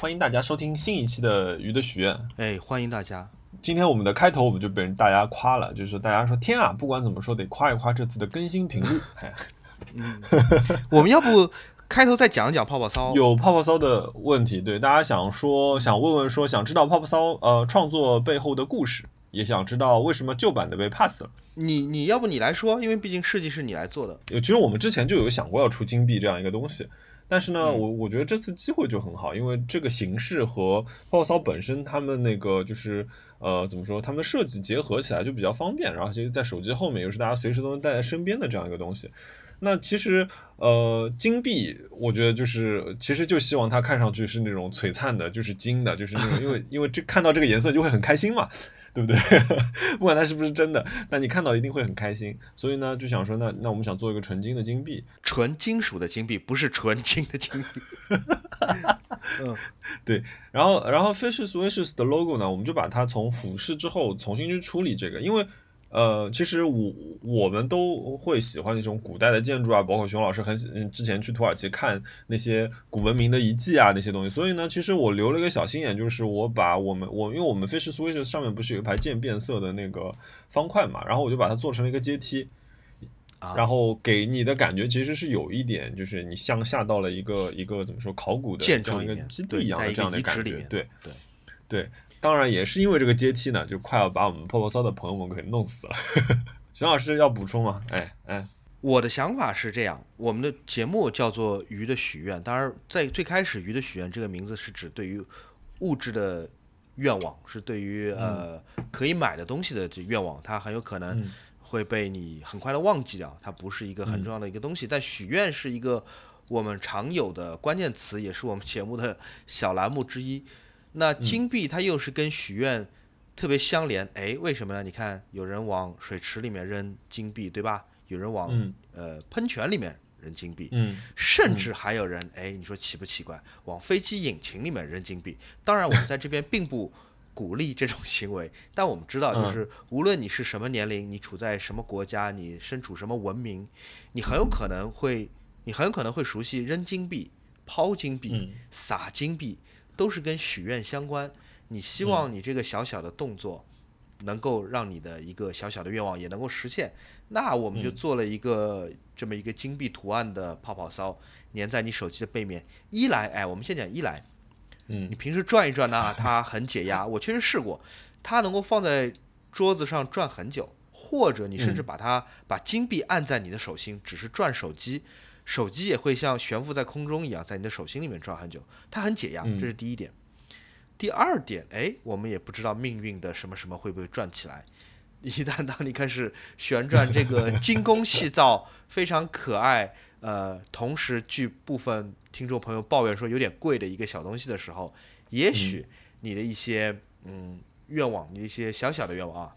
欢迎大家收听新一期的《鱼的许愿》。哎，欢迎大家！今天我们的开头我们就被人大家夸了，就是说大家说天啊，不管怎么说得夸一夸这次的更新频率。嗯，我们要不开头再讲一讲泡泡骚？有泡泡骚的问题，对大家想说想问问说想知道泡泡骚呃创作背后的故事，也想知道为什么旧版的被 pass 了。你你要不你来说，因为毕竟设计是你来做的。其实我们之前就有想过要出金币这样一个东西。但是呢，我我觉得这次机会就很好，因为这个形式和泡泡骚本身他们那个就是呃怎么说，他们的设计结合起来就比较方便，然后其实在手机后面又是大家随时都能带在身边的这样一个东西。那其实呃金币，我觉得就是其实就希望它看上去是那种璀璨的，就是金的，就是那种因为因为这看到这个颜色就会很开心嘛。对不对？不管它是不是真的，那你看到一定会很开心。所以呢，就想说，那那我们想做一个纯金的金币，纯金属的金币，不是纯金的金币。嗯，对。然后，然后 Fishes Wishes 的 logo 呢，我们就把它从俯视之后重新去处理这个，因为。呃，其实我我们都会喜欢那种古代的建筑啊，包括熊老师很之前去土耳其看那些古文明的遗迹啊那些东西，所以呢，其实我留了一个小心眼，就是我把我们我因为我们 Fish Switch 上面不是有一排渐变色的那个方块嘛，然后我就把它做成了一个阶梯，然后给你的感觉其实是有一点，就是你像下到了一个一个怎么说考古的这样一个基地一样的这样的感觉，对对对。当然也是因为这个阶梯呢，就快要把我们泡泡骚的朋友们给弄死了。熊老师要补充吗？哎哎，我的想法是这样，我们的节目叫做《鱼的许愿》，当然在最开始，《鱼的许愿》这个名字是指对于物质的愿望，是对于呃可以买的东西的这愿望，它很有可能会被你很快的忘记掉，它不是一个很重要的一个东西。但许愿是一个我们常有的关键词，也是我们节目的小栏目之一。那金币它又是跟许愿特别相连，哎，为什么呢？你看，有人往水池里面扔金币，对吧？有人往呃喷泉里面扔金币，甚至还有人，哎，你说奇不奇怪？往飞机引擎里面扔金币。当然，我们在这边并不鼓励这种行为，但我们知道，就是无论你是什么年龄，你处在什么国家，你身处什么文明，你很有可能会，你很有可能会熟悉扔金币、抛金币、撒金币。都是跟许愿相关，你希望你这个小小的动作，能够让你的一个小小的愿望也能够实现，那我们就做了一个这么一个金币图案的泡泡骚，粘在你手机的背面。一来，哎，我们先讲一来，嗯，你平时转一转呢，它很解压。我确实试过，它能够放在桌子上转很久，或者你甚至把它把金币按在你的手心，只是转手机。手机也会像悬浮在空中一样，在你的手心里面转很久，它很解压，这是第一点。第二点，哎，我们也不知道命运的什么什么会不会转起来。一旦当你开始旋转这个精工细造、非常可爱，呃，同时据部分听众朋友抱怨说有点贵的一个小东西的时候，也许你的一些嗯愿望，你的一些小小的愿望啊，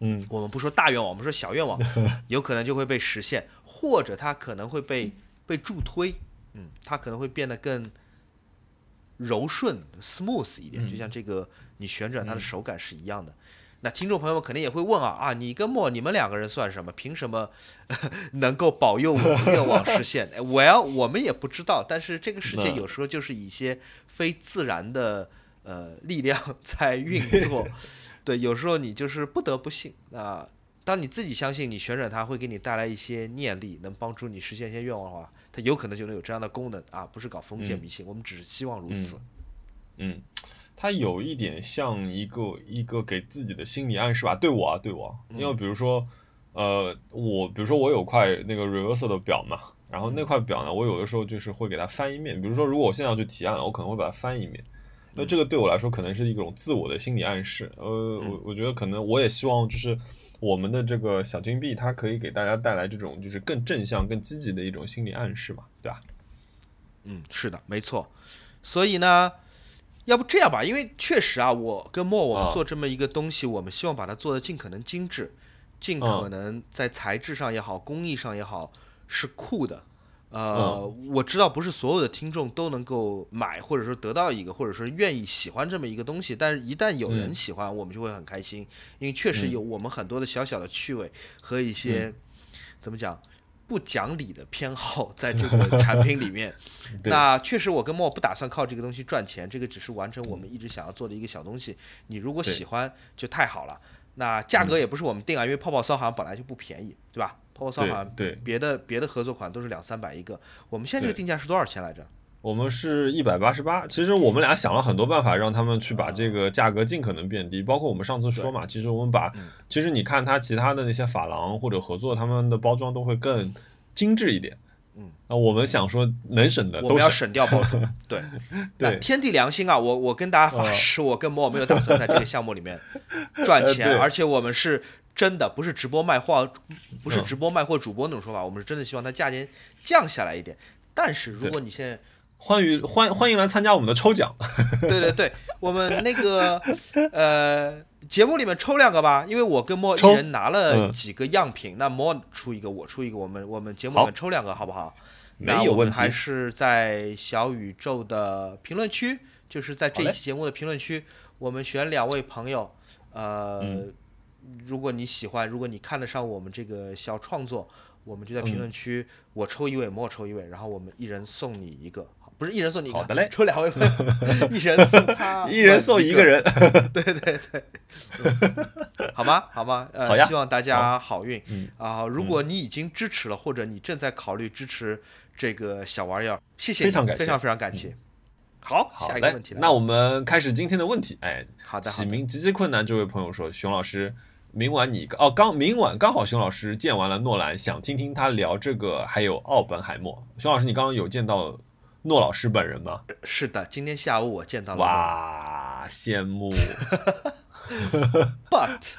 嗯，我们不说大愿望，我们说小愿望，有可能就会被实现。或者它可能会被被助推，嗯，它可能会变得更柔顺、smooth 一点，就像这个你旋转它的手感是一样的。那听众朋友们肯定也会问啊啊，你跟莫你们两个人算什么？凭什么 能够保佑我的愿望实现？Well，我们也不知道，但是这个世界有时候就是一些非自然的呃力量 在运作，对，有时候你就是不得不信啊。当你自己相信你旋转它会给你带来一些念力，能帮助你实现一些愿望的话，它有可能就能有这样的功能啊！不是搞封建迷信，我们只是希望如此。嗯，它有一点像一个一个给自己的心理暗示吧？对我啊，对我，因为比如说，呃，我比如说我有块那个 reverse 的表嘛，然后那块表呢，我有的时候就是会给它翻一面。比如说，如果我现在要去提案，我可能会把它翻一面。那这个对我来说可能是一种自我的心理暗示。呃，我我觉得可能我也希望就是。我们的这个小金币，它可以给大家带来这种就是更正向、更积极的一种心理暗示嘛，对吧？嗯，是的，没错。所以呢，要不这样吧，因为确实啊，我跟莫我们做这么一个东西，我们希望把它做的尽可能精致，尽可能在材质上也好、工艺上也好是酷的。呃，我知道不是所有的听众都能够买，或者说得到一个，或者说愿意喜欢这么一个东西。但是，一旦有人喜欢，我们就会很开心，因为确实有我们很多的小小的趣味和一些怎么讲，不讲理的偏好在这个 产品里面。那确实，我跟莫不打算靠这个东西赚钱，这个只是完成我们一直想要做的一个小东西。你如果喜欢，就太好了。那价格也不是我们定啊，因为泡泡骚好像本来就不便宜，对吧？泡泡骚好像对别的别的合作款都是两三百一个，我们现在这个定价是多少钱来着？我们是一百八十八。其实我们俩想了很多办法，让他们去把这个价格尽可能变低。包括我们上次说嘛，其实我们把，其实你看它其他的那些发廊或者合作，他们的包装都会更精致一点。嗯，那我们想说能省的，我们要省掉包装。对，对，天地良心啊！我我跟大家发誓，我跟莫没有打算在这个项目里面赚钱，而且我们是真的不是直播卖货，不是直播卖货主播那种说法，我们是真的希望它价钱降下来一点。但是如果你现在欢迎欢欢迎来参加我们的抽奖。对对对，我们那个呃节目里面抽两个吧，因为我跟莫一人拿了几个样品，那莫出一个，我出一个，我们我们节目里面抽两个，好不好？没有问题。还是在小宇宙的评论区，就是在这一期节目的评论区，我们选两位朋友。呃，如果你喜欢，如果你看得上我们这个小创作，我们就在评论区，我抽一位，莫抽一位，然后我们一人送你一个。不是一人送你一个，好的嘞，抽两位朋友，一人送他，一人送一个人，对对 对，好吗？好吗？呃，希望大家好运啊！如果你已经支持了，或者你正在考虑支持这个小玩意儿，谢谢，非常感谢，非常非常感谢。好，下一个问题，那我们开始今天的问题。哎，好的，起名极其困难。这位朋友说，熊老师，明晚你哦，刚明晚刚好熊老师见完了诺兰，想听听他聊这个，还有奥本海默。熊老师，你刚刚有见到？诺老师本人吗？是的，今天下午我见到了。哇，羡慕。But，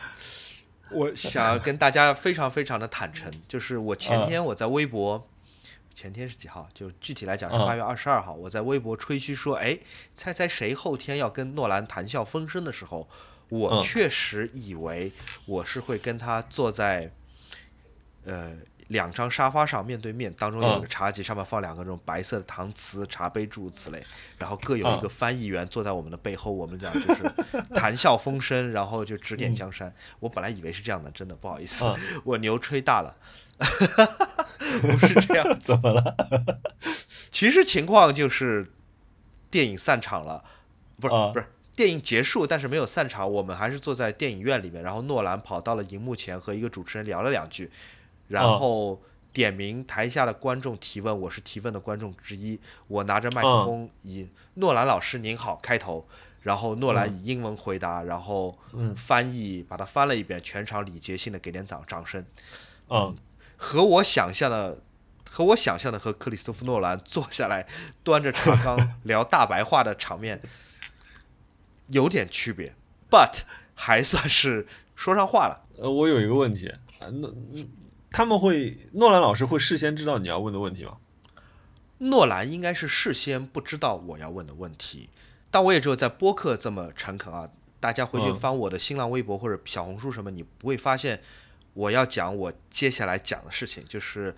我想要跟大家非常非常的坦诚，就是我前天我在微博，前天是几号？就具体来讲是八月二十二号，我在微博吹嘘说，哎，猜猜谁后天要跟诺兰谈笑风生的时候，我确实以为我是会跟他坐在，呃。两张沙发上面对面，当中有个茶几，上面放两个这种白色的搪瓷茶杯，诸如此类。然后各有一个翻译员坐在我们的背后，我们俩就是谈笑风生，然后就指点江山。我本来以为是这样的，真的不好意思，我牛吹大了，不是这样子。怎么了？其实情况就是电影散场了，不是不是电影结束，但是没有散场，我们还是坐在电影院里面。然后诺兰跑到了荧幕前，和一个主持人聊了两句。然后点名台下的观众提问，我是提问的观众之一。我拿着麦克风，以“诺兰老师您好”开头，然后诺兰以英文回答，然后翻译把它翻了一遍，全场礼节性的给点掌掌声。嗯，和我想象的，和我想象的和克里斯托弗诺兰坐下来端着茶缸聊大白话的场面 有点区别，but 还算是说上话了。呃，我有一个问题，那。他们会，诺兰老师会事先知道你要问的问题吗？诺兰应该是事先不知道我要问的问题，但我也只有在播客这么诚恳啊。大家回去翻我的新浪微博或者小红书什么，你不会发现我要讲我接下来讲的事情，就是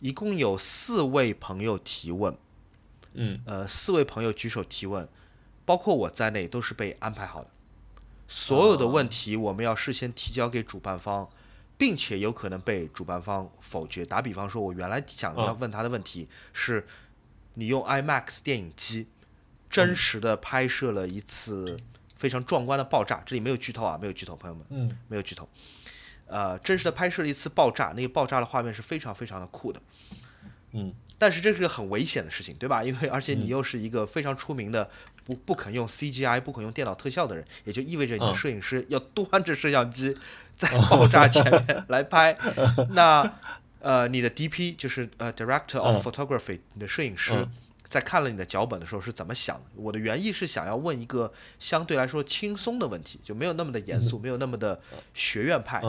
一共有四位朋友提问，嗯，呃，四位朋友举手提问，包括我在内都是被安排好的，所有的问题我们要事先提交给主办方。并且有可能被主办方否决。打比方说，我原来想要问他的问题是：你用 IMAX 电影机真实的拍摄了一次非常壮观的爆炸，这里没有剧透啊，没有剧透，朋友们，嗯，没有剧透。呃，真实的拍摄了一次爆炸，那个爆炸的画面是非常非常的酷的，嗯。但是这是个很危险的事情，对吧？因为而且你又是一个非常出名的不不肯用 CGI、不肯用电脑特效的人，也就意味着你的摄影师要端着摄像机。在爆炸前面来拍，那呃，你的 DP 就是呃，Director of Photography，你的摄影师在看了你的脚本的时候是怎么想的？我的原意是想要问一个相对来说轻松的问题，就没有那么的严肃，没有那么的学院派。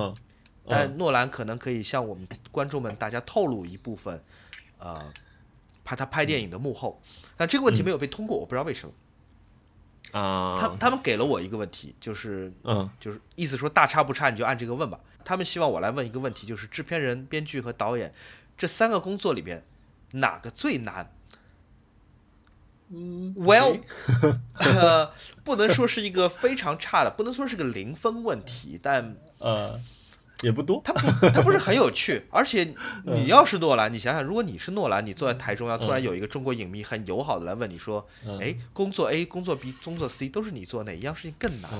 但诺兰可能可以向我们观众们大家透露一部分，呃，拍他拍电影的幕后。但这个问题没有被通过，我不知道为什么。啊，他他们给了我一个问题，就是，嗯，就是意思说大差不差，你就按这个问吧。他们希望我来问一个问题，就是制片人、编剧和导演这三个工作里边哪个最难？嗯，Well，呃，不能说是一个非常差的，不能说是个零分问题，但 呃，也不多。他不他不是很有趣，而且你要是诺兰，你想想，如果你是诺兰，你坐在台中央，突然有一个中国影迷很友好的来问你说，哎，工作 A、工作 B、工作 C 都是你做，哪一样事情更难？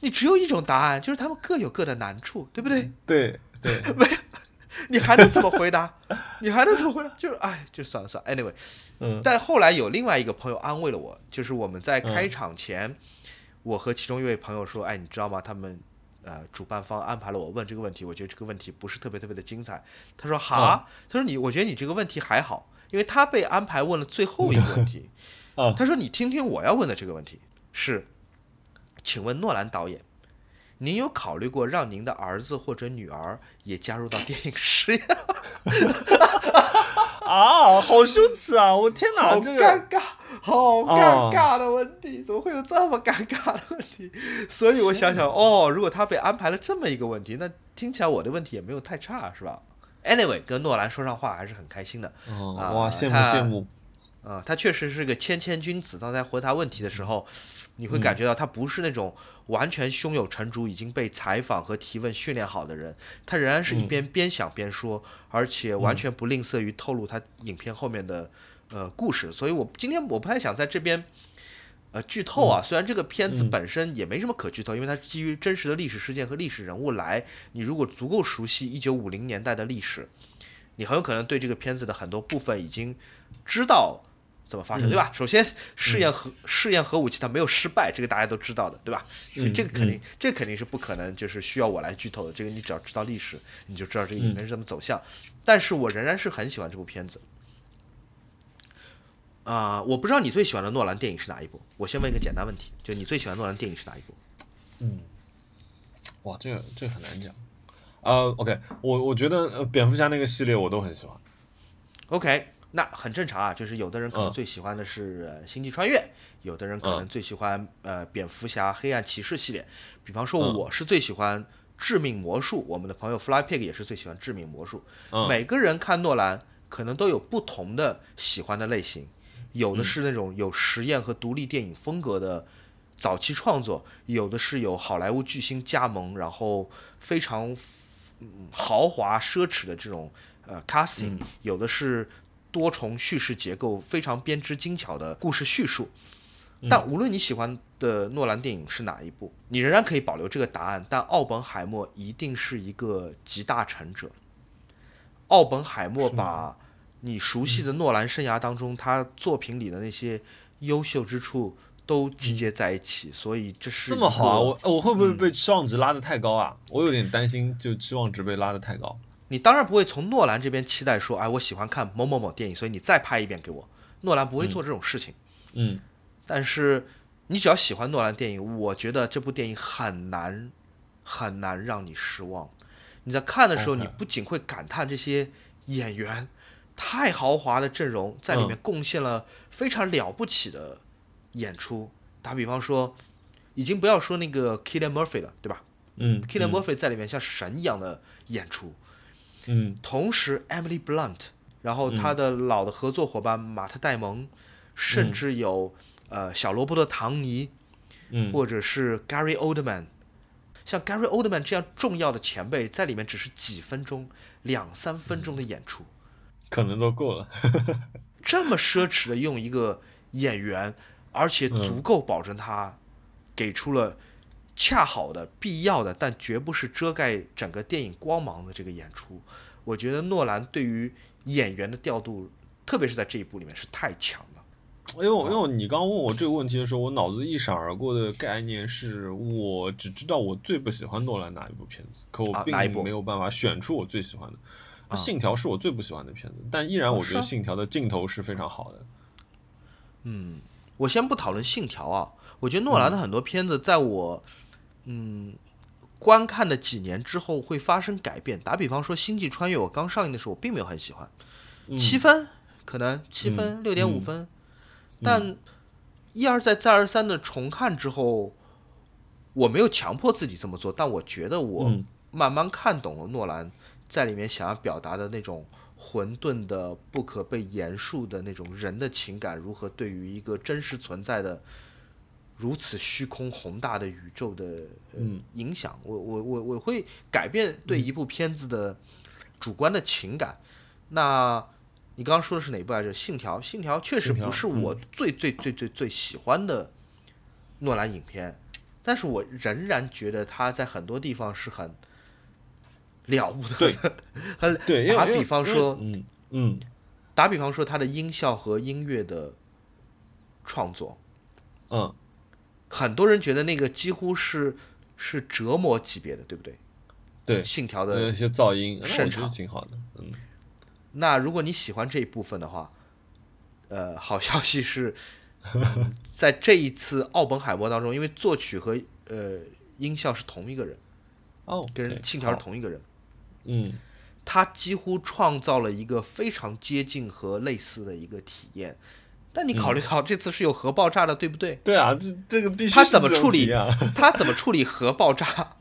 你只有一种答案，就是他们各有各的难处，对不对？对对，没，你还能怎么回答？你还能怎么回答？就是哎，就算了算了。Anyway，嗯，但后来有另外一个朋友安慰了我，就是我们在开场前，我和其中一位朋友说，哎，你知道吗？他们呃，主办方安排了我问这个问题，我觉得这个问题不是特别特别的精彩。他说哈，他说你，我觉得你这个问题还好，因为他被安排问了最后一个问题。啊，他说你听听我要问的这个问题是。请问诺兰导演，您有考虑过让您的儿子或者女儿也加入到电影事业？啊，好羞耻啊！我天哪，好这个尴尬，好尴尬的问题，怎么会有这么尴尬的问题？所以我想想，哦，如果他被安排了这么一个问题，那听起来我的问题也没有太差，是吧？Anyway，跟诺兰说上话还是很开心的。哇，羡慕羡慕。啊，他确实是个谦谦君子。当在回答问题的时候。你会感觉到他不是那种完全胸有成竹、已经被采访和提问训练好的人，他仍然是一边边想边说，而且完全不吝啬于透露他影片后面的呃故事。所以我今天我不太想在这边呃剧透啊，虽然这个片子本身也没什么可剧透，因为它基于真实的历史事件和历史人物来。你如果足够熟悉一九五零年代的历史，你很有可能对这个片子的很多部分已经知道。怎么发生，对吧？首先，试验核试验核武器，它没有失败，这个大家都知道的，对吧？所以这个肯定，这肯定是不可能，就是需要我来剧透的。这个你只要知道历史，你就知道这个影片是怎么走向。但是我仍然是很喜欢这部片子。啊，我不知道你最喜欢的诺兰电影是哪一部？我先问一个简单问题，就你最喜欢诺兰电影是哪一部？嗯，哇，这个这个很难讲。呃，OK，我我觉得蝙蝠侠那个系列我都很喜欢。OK。那很正常啊，就是有的人可能最喜欢的是《星际穿越》，有的人可能最喜欢呃蝙蝠侠、黑暗骑士系列。比方说，我是最喜欢《致命魔术》，我们的朋友 Fly Pig 也是最喜欢《致命魔术》。每个人看诺兰可能都有不同的喜欢的类型，有的是那种有实验和独立电影风格的早期创作，有的是有好莱坞巨星加盟，然后非常豪华奢侈的这种呃 casting，有的是。多重叙事结构非常编织精巧的故事叙述，但无论你喜欢的诺兰电影是哪一部，你仍然可以保留这个答案。但奥本海默一定是一个集大成者。奥本海默把你熟悉的诺兰生涯当中他作品里的那些优秀之处都集结在一起，所以这是这么好啊！我我会不会被期望值拉得太高啊？我有点担心，就期望值被拉得太高。你当然不会从诺兰这边期待说，哎，我喜欢看某某某电影，所以你再拍一遍给我。诺兰不会做这种事情。嗯，但是你只要喜欢诺兰电影，我觉得这部电影很难很难让你失望。你在看的时候，你不仅会感叹这些演员太豪华的阵容在里面贡献了非常了不起的演出。打比方说，已经不要说那个 k i l l a n Murphy 了，对吧？嗯 k i l l a n Murphy 在里面像神一样的演出。嗯，同时，Emily Blunt，然后他的老的合作伙伴马特·戴蒙，甚至有呃小罗伯特·唐尼，嗯，或者是 Gary Oldman，像 Gary Oldman 这样重要的前辈，在里面只是几分钟、两三分钟的演出，可能都够了。这么奢侈的用一个演员，而且足够保证他给出了恰好的、必要的，但绝不是遮盖整个电影光芒的这个演出。我觉得诺兰对于演员的调度，特别是在这一部里面是太强了。因为因为你刚问我这个问题的时候，我脑子一闪而过的概念是我只知道我最不喜欢诺兰哪一部片子，可我并没有办法选出我最喜欢的。信条是我最不喜欢的片子，但依然我觉得信条的镜头是非常好的。嗯，我先不讨论信条啊，我觉得诺兰的很多片子在我嗯。观看的几年之后会发生改变。打比方说，《星际穿越》我刚上映的时候，我并没有很喜欢，七分可能七分六点五分，但一而再再而三的重看之后，我没有强迫自己这么做，但我觉得我慢慢看懂了诺兰在里面想要表达的那种混沌的、不可被言述的那种人的情感，如何对于一个真实存在的如此虚空宏大的宇宙的呃嗯。影响，我我我我会改变对一部片子的主观的情感。那你刚刚说的是哪部来着？《信条》，《信条》确实不是我最最最最最喜欢的诺兰影片，但是我仍然觉得他在很多地方是很了不得的。很对，打比方说，嗯嗯。打比方说，他的音效和音乐的创作，嗯，很多人觉得那个几乎是是折磨级别的，对不对？对，信条那的。些噪音，那擅我觉得长挺好的，嗯那如果你喜欢这一部分的话，呃，好消息是，嗯 在这一次奥本海默当中，因为作曲和呃音效是同一个人，哦，跟信条是同一个人，嗯他几乎创造了一个非常接近和类似的一个体验。但你考虑好这次是有核爆炸的，对不对？对啊，这这个必须他怎么处理？他怎么处理核爆炸？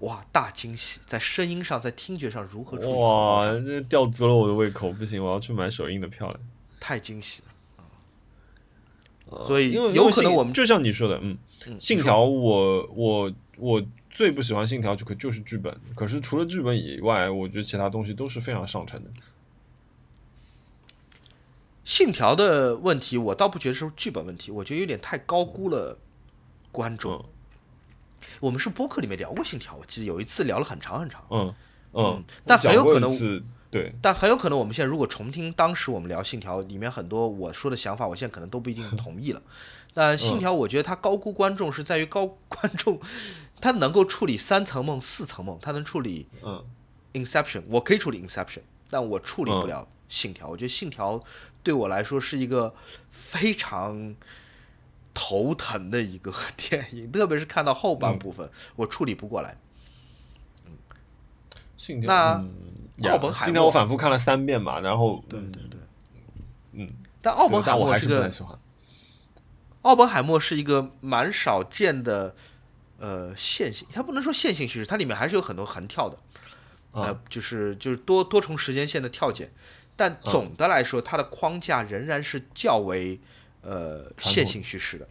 哇，大惊喜！在声音上，在听觉上如何处理哇，炸？这吊足了我的胃口，不行，我要去买首映的票了。太惊喜了！呃所以因为有可能我们就像你说的，嗯，嗯信条我我我最不喜欢信条就可就是剧本，可是除了剧本以外，我觉得其他东西都是非常上乘的。信条的问题，我倒不觉得是剧本问题，我觉得有点太高估了观众。嗯我们是播客里面聊过信条，我记得有一次聊了很长很长，嗯嗯嗯，但很有可能是对，但很有可能我们现在如果重听当时我们聊信条里面很多我说的想法，我现在可能都不一定 同意了。但信条，我觉得它高估观众是在于高观众，他能够处理三层梦、四层梦，他能处理嗯 Inception，我可以处理 Inception，但我处理不了信条。我觉得信条对我来说是一个非常头疼的一个 电影，特别是看到后半部分，我处理不过来。嗯，那奥本海默我反复看了三遍嘛，然后对对对，嗯，但奥本海对但我还默是个是不太喜欢。奥本海默是一个蛮少见的呃线性，它不能说线性叙事，它里面还是有很多横跳的，呃啊，就是就是多多重时间线的跳剪，但总的来说，它的框架仍然是较为呃线性叙事的，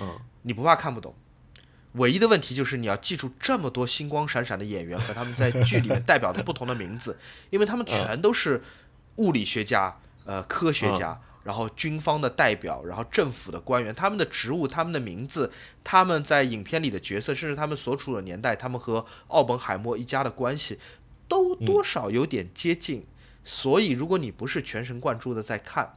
嗯。你不怕看不懂。唯一的问题就是你要记住这么多星光闪闪的演员和他们在剧里面代表的不同的名字，因为他们全都是物理学家、呃科学家，然后军方的代表，然后政府的官员，他们的职务、他们的名字、他们在影片里的角色，甚至他们所处的年代，他们和奥本海默一家的关系，都多少有点接近。所以，如果你不是全神贯注的在看，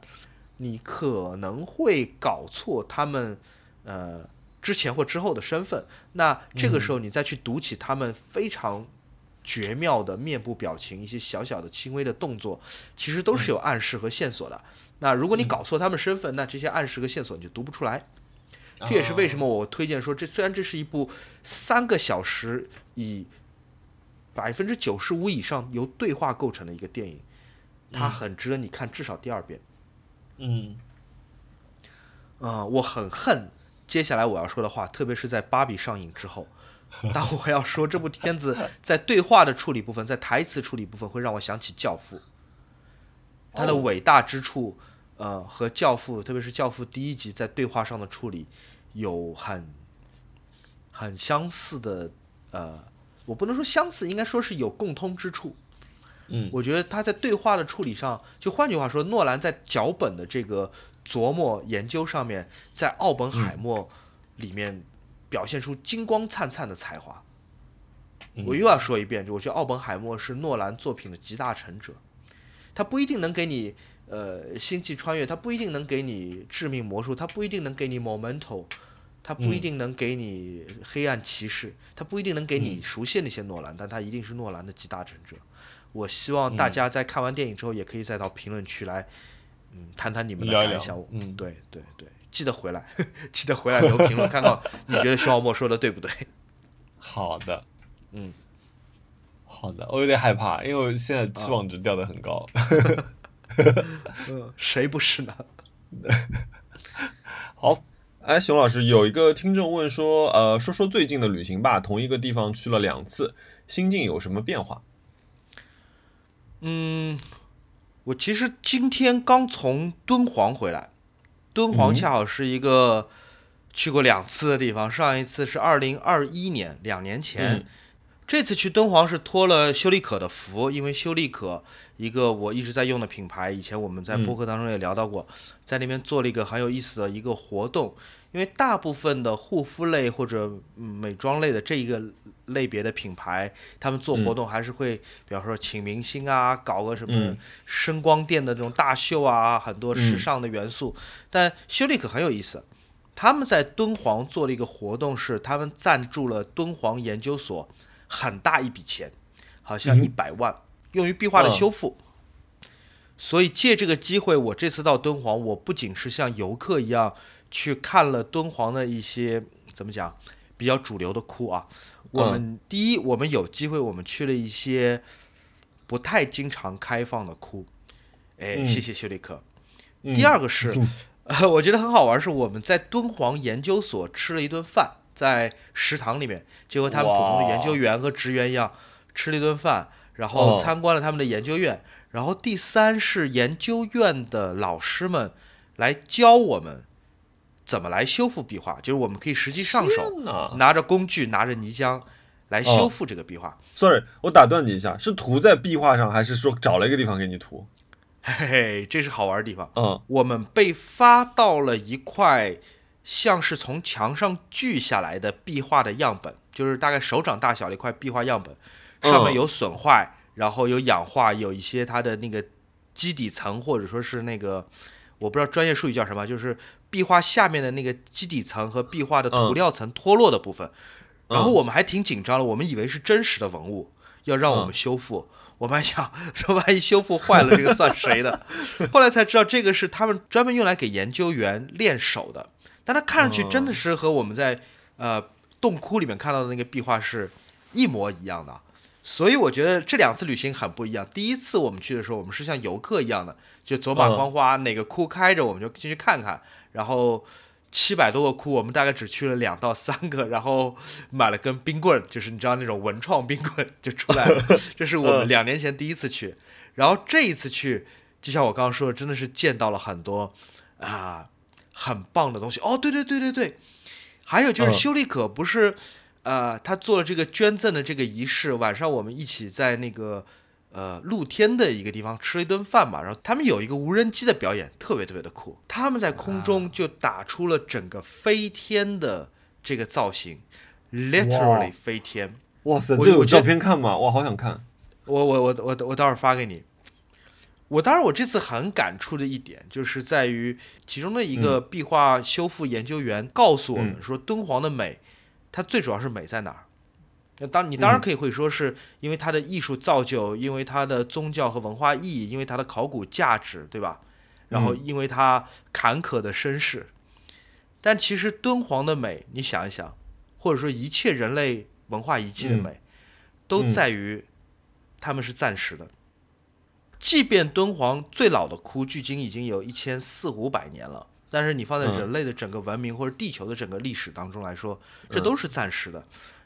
你可能会搞错他们呃之前或之后的身份。那这个时候你再去读起他们非常绝妙的面部表情，一些小小的轻微的动作，其实都是有暗示和线索的。那如果你搞错他们身份，那这些暗示和线索你就读不出来。这也是为什么我推荐说，这虽然这是一部三个小时以百分之九十五以上由对话构成的一个电影，它很值得你看至少第二遍。嗯啊、我很恨接下来我要说的话，特别是在《芭比》上映之后。当我要说这部片子在对话的处理部分，在台词处理部分，会让我想起《教父》，它的哦伟大之处，呃，和《教父》，特别是《教父》第一集在对话上的处理，有很很相似的，呃，我不能说相似，应该说是有共通之处。嗯。我觉得他在对话的处理上，就换句话说，诺兰在脚本的这个琢磨研究上面，在奥本海默里面表现出金光灿灿的才华。嗯。我又要说一遍，我觉得奥本海默是诺兰作品的集大成者，他不一定能给你呃星际穿越，他不一定能给你致命魔术，他不一定能给你 Momento，他不一定能给你黑暗骑士，他不一定能给你熟悉那些诺兰，但他一定是诺兰的集大成者。我希望大家在看完电影之后，也可以再到评论区来，嗯，谈谈你们的感想。嗯对对对，记得回来，记得回来留评论，看看你觉得徐浩墨说的对不对？好的，嗯，好的，我有点害怕，因为我现在期望值掉的很高。嗯，谁不是呢？好，哎，熊老师有一个听众问说，呃，说说最近的旅行吧，同一个地方去了两次，心境有什么变化？嗯，我其实今天刚从敦煌回来，敦煌恰好是一个去过两次的地方，上一次是二零二一年，两年前。这次去敦煌是托了修丽可的福，因为修丽可一个我一直在用的品牌，以前我们在播客当中也聊到过，在那边做了一个很有意思的一个活动。因为大部分的护肤类或者嗯美妆类的这一个类别的品牌，他们做活动还是会，比方说请明星啊，搞个什么嗯声光电的这种大秀啊，很多时尚的元素。但修丽可很有意思，他们在敦煌做了一个活动，是他们赞助了敦煌研究所很大一笔钱，好像一百万，用于壁画的修复。所以借这个机会，我这次到敦煌，我不仅是像游客一样去看了敦煌的一些怎么讲比较主流的窟啊。我们第一，我们有机会，我们去了一些不太经常开放的窟。哎，嗯谢谢修丽可。嗯第二个是，呃，我觉得很好玩，是我们在敦煌研究所吃了一顿饭，在食堂里面，就和他们普通的研究员和职员一样，吃了一顿饭，然后哦参观了他们的研究院。然后第三是研究院的老师们来教我们怎么来修复壁画，就是我们可以实际上手，拿着工具，拿着泥浆来修复这个壁画。！Sorry，我打断你一下，是涂在壁画上，还是说找了一个地方给你涂？嘿嘿，这是好玩的地方。嗯我们被发到了一块像是从墙上锯下来的壁画的样本，就是大概手掌大小的一块壁画样本，上面嗯有损坏，然后有氧化，有一些它的那个基底层或者说是那个我不知道专业术语叫什么，就是壁画下面的那个基底层和壁画的涂料层脱落的部分。然后我们还挺紧张的，我们以为是真实的文物，要让我们修复。我们还想说，万一修复坏了，这个算谁的？后来才知道，这个是他们专门用来给研究员练手的。但它看上去真的是和我们在呃洞窟里面看到的那个壁画是一模一样的。所以我觉得这两次旅行很不一样。第一次我们去的时候，我们是像游客一样的，就走马观花，哪个窟开着我们就进去看看。然后七百多个窟，我们大概只去了两到三个，然后买了根冰棍儿，就是你知道那种文创冰棍就出来了。这是我们两年前第一次去，然后这一次去，就像我刚刚说的，真的是见到了很多啊很棒的东西。哦，对对对对对，还有就是嗯修丽可不是。呃，他做了这个捐赠的这个仪式，晚上我们一起在那个呃露天的一个地方吃了一顿饭嘛，然后他们有一个无人机的表演，特别特别的酷，他们在空中就打出了整个飞天的这个造型，literally 飞天。哇塞，这有照片看吗？我，好想看。我我我我我待会儿发给你。我当然，我这次很感触的一点，就是在于其中的一个壁画修复研究员告诉我们嗯说，敦煌的美，它最主要是美在哪儿？那当你当然可以会说是因为它的艺术造就，因为它的宗教和文化意义，因为它的考古价值，对吧？然后因为它坎坷的身世。但其实敦煌的美，你想一想，或者说一切人类文化遗迹的嗯美，都嗯在于他们是暂时的。即便敦煌最老的窟距今已经有一千四五百年了，但是你放在嗯。人类的整个文明或者地球的整个历史当中来说，这嗯都是暂时的。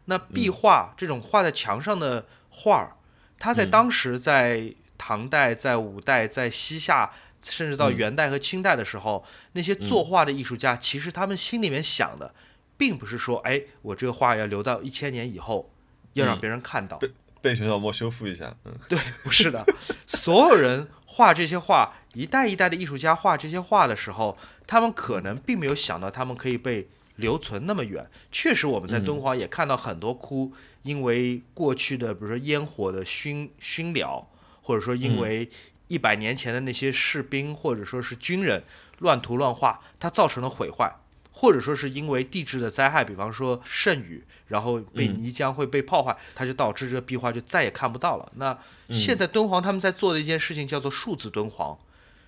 那壁画这种画在墙上的画儿，它在当时在唐代、在五代、在西夏，甚至到嗯。元代和清代的时候，那些作画的艺术家，其实他们心里面想的，并不是说，哎，我这个画要留到一千年以后，要让嗯。别人看到。被熊小莫修复一下，嗯 对，不是的，所有人画这些画，一代一代的艺术家画这些画的时候，他们可能并没有想到他们可以被留存那么远。确实，我们在敦煌也看到很多窟，因为过去的比如说烟火的熏熏燎，或者说因为一百年前的那些士兵或者说是军人乱涂乱画，它造成了毁坏。或者说是因为地质的灾害，比方说渗雨，然后被嗯泥浆会被泡坏，它就导致这个壁画就再也看不到了。那嗯现在敦煌他们在做的一件事情叫做数字敦煌，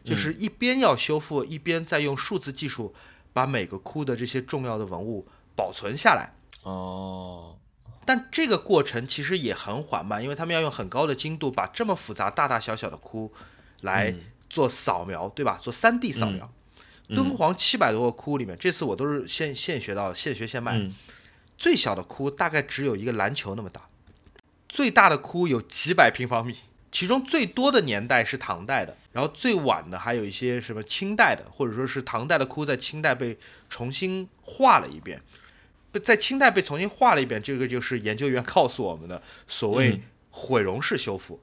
就是一边要修复，一边在用数字技术把每个窟的这些重要的文物保存下来。哦，但这个过程其实也很缓慢，因为他们要用很高的精度把这么复杂大大小小的窟来做扫描，对吧？做 3D 扫描。敦煌七百多个窟里面，这次我都是现现学到的，现学现卖。嗯最小的窟大概只有一个篮球那么大，最大的窟有几百平方米。其中最多的年代是唐代的，然后最晚的还有一些什么清代的，或者说是唐代的窟在清代被重新画了一遍，在清代被重新画了一遍，这个就是研究员告诉我们的所谓毁容式修复。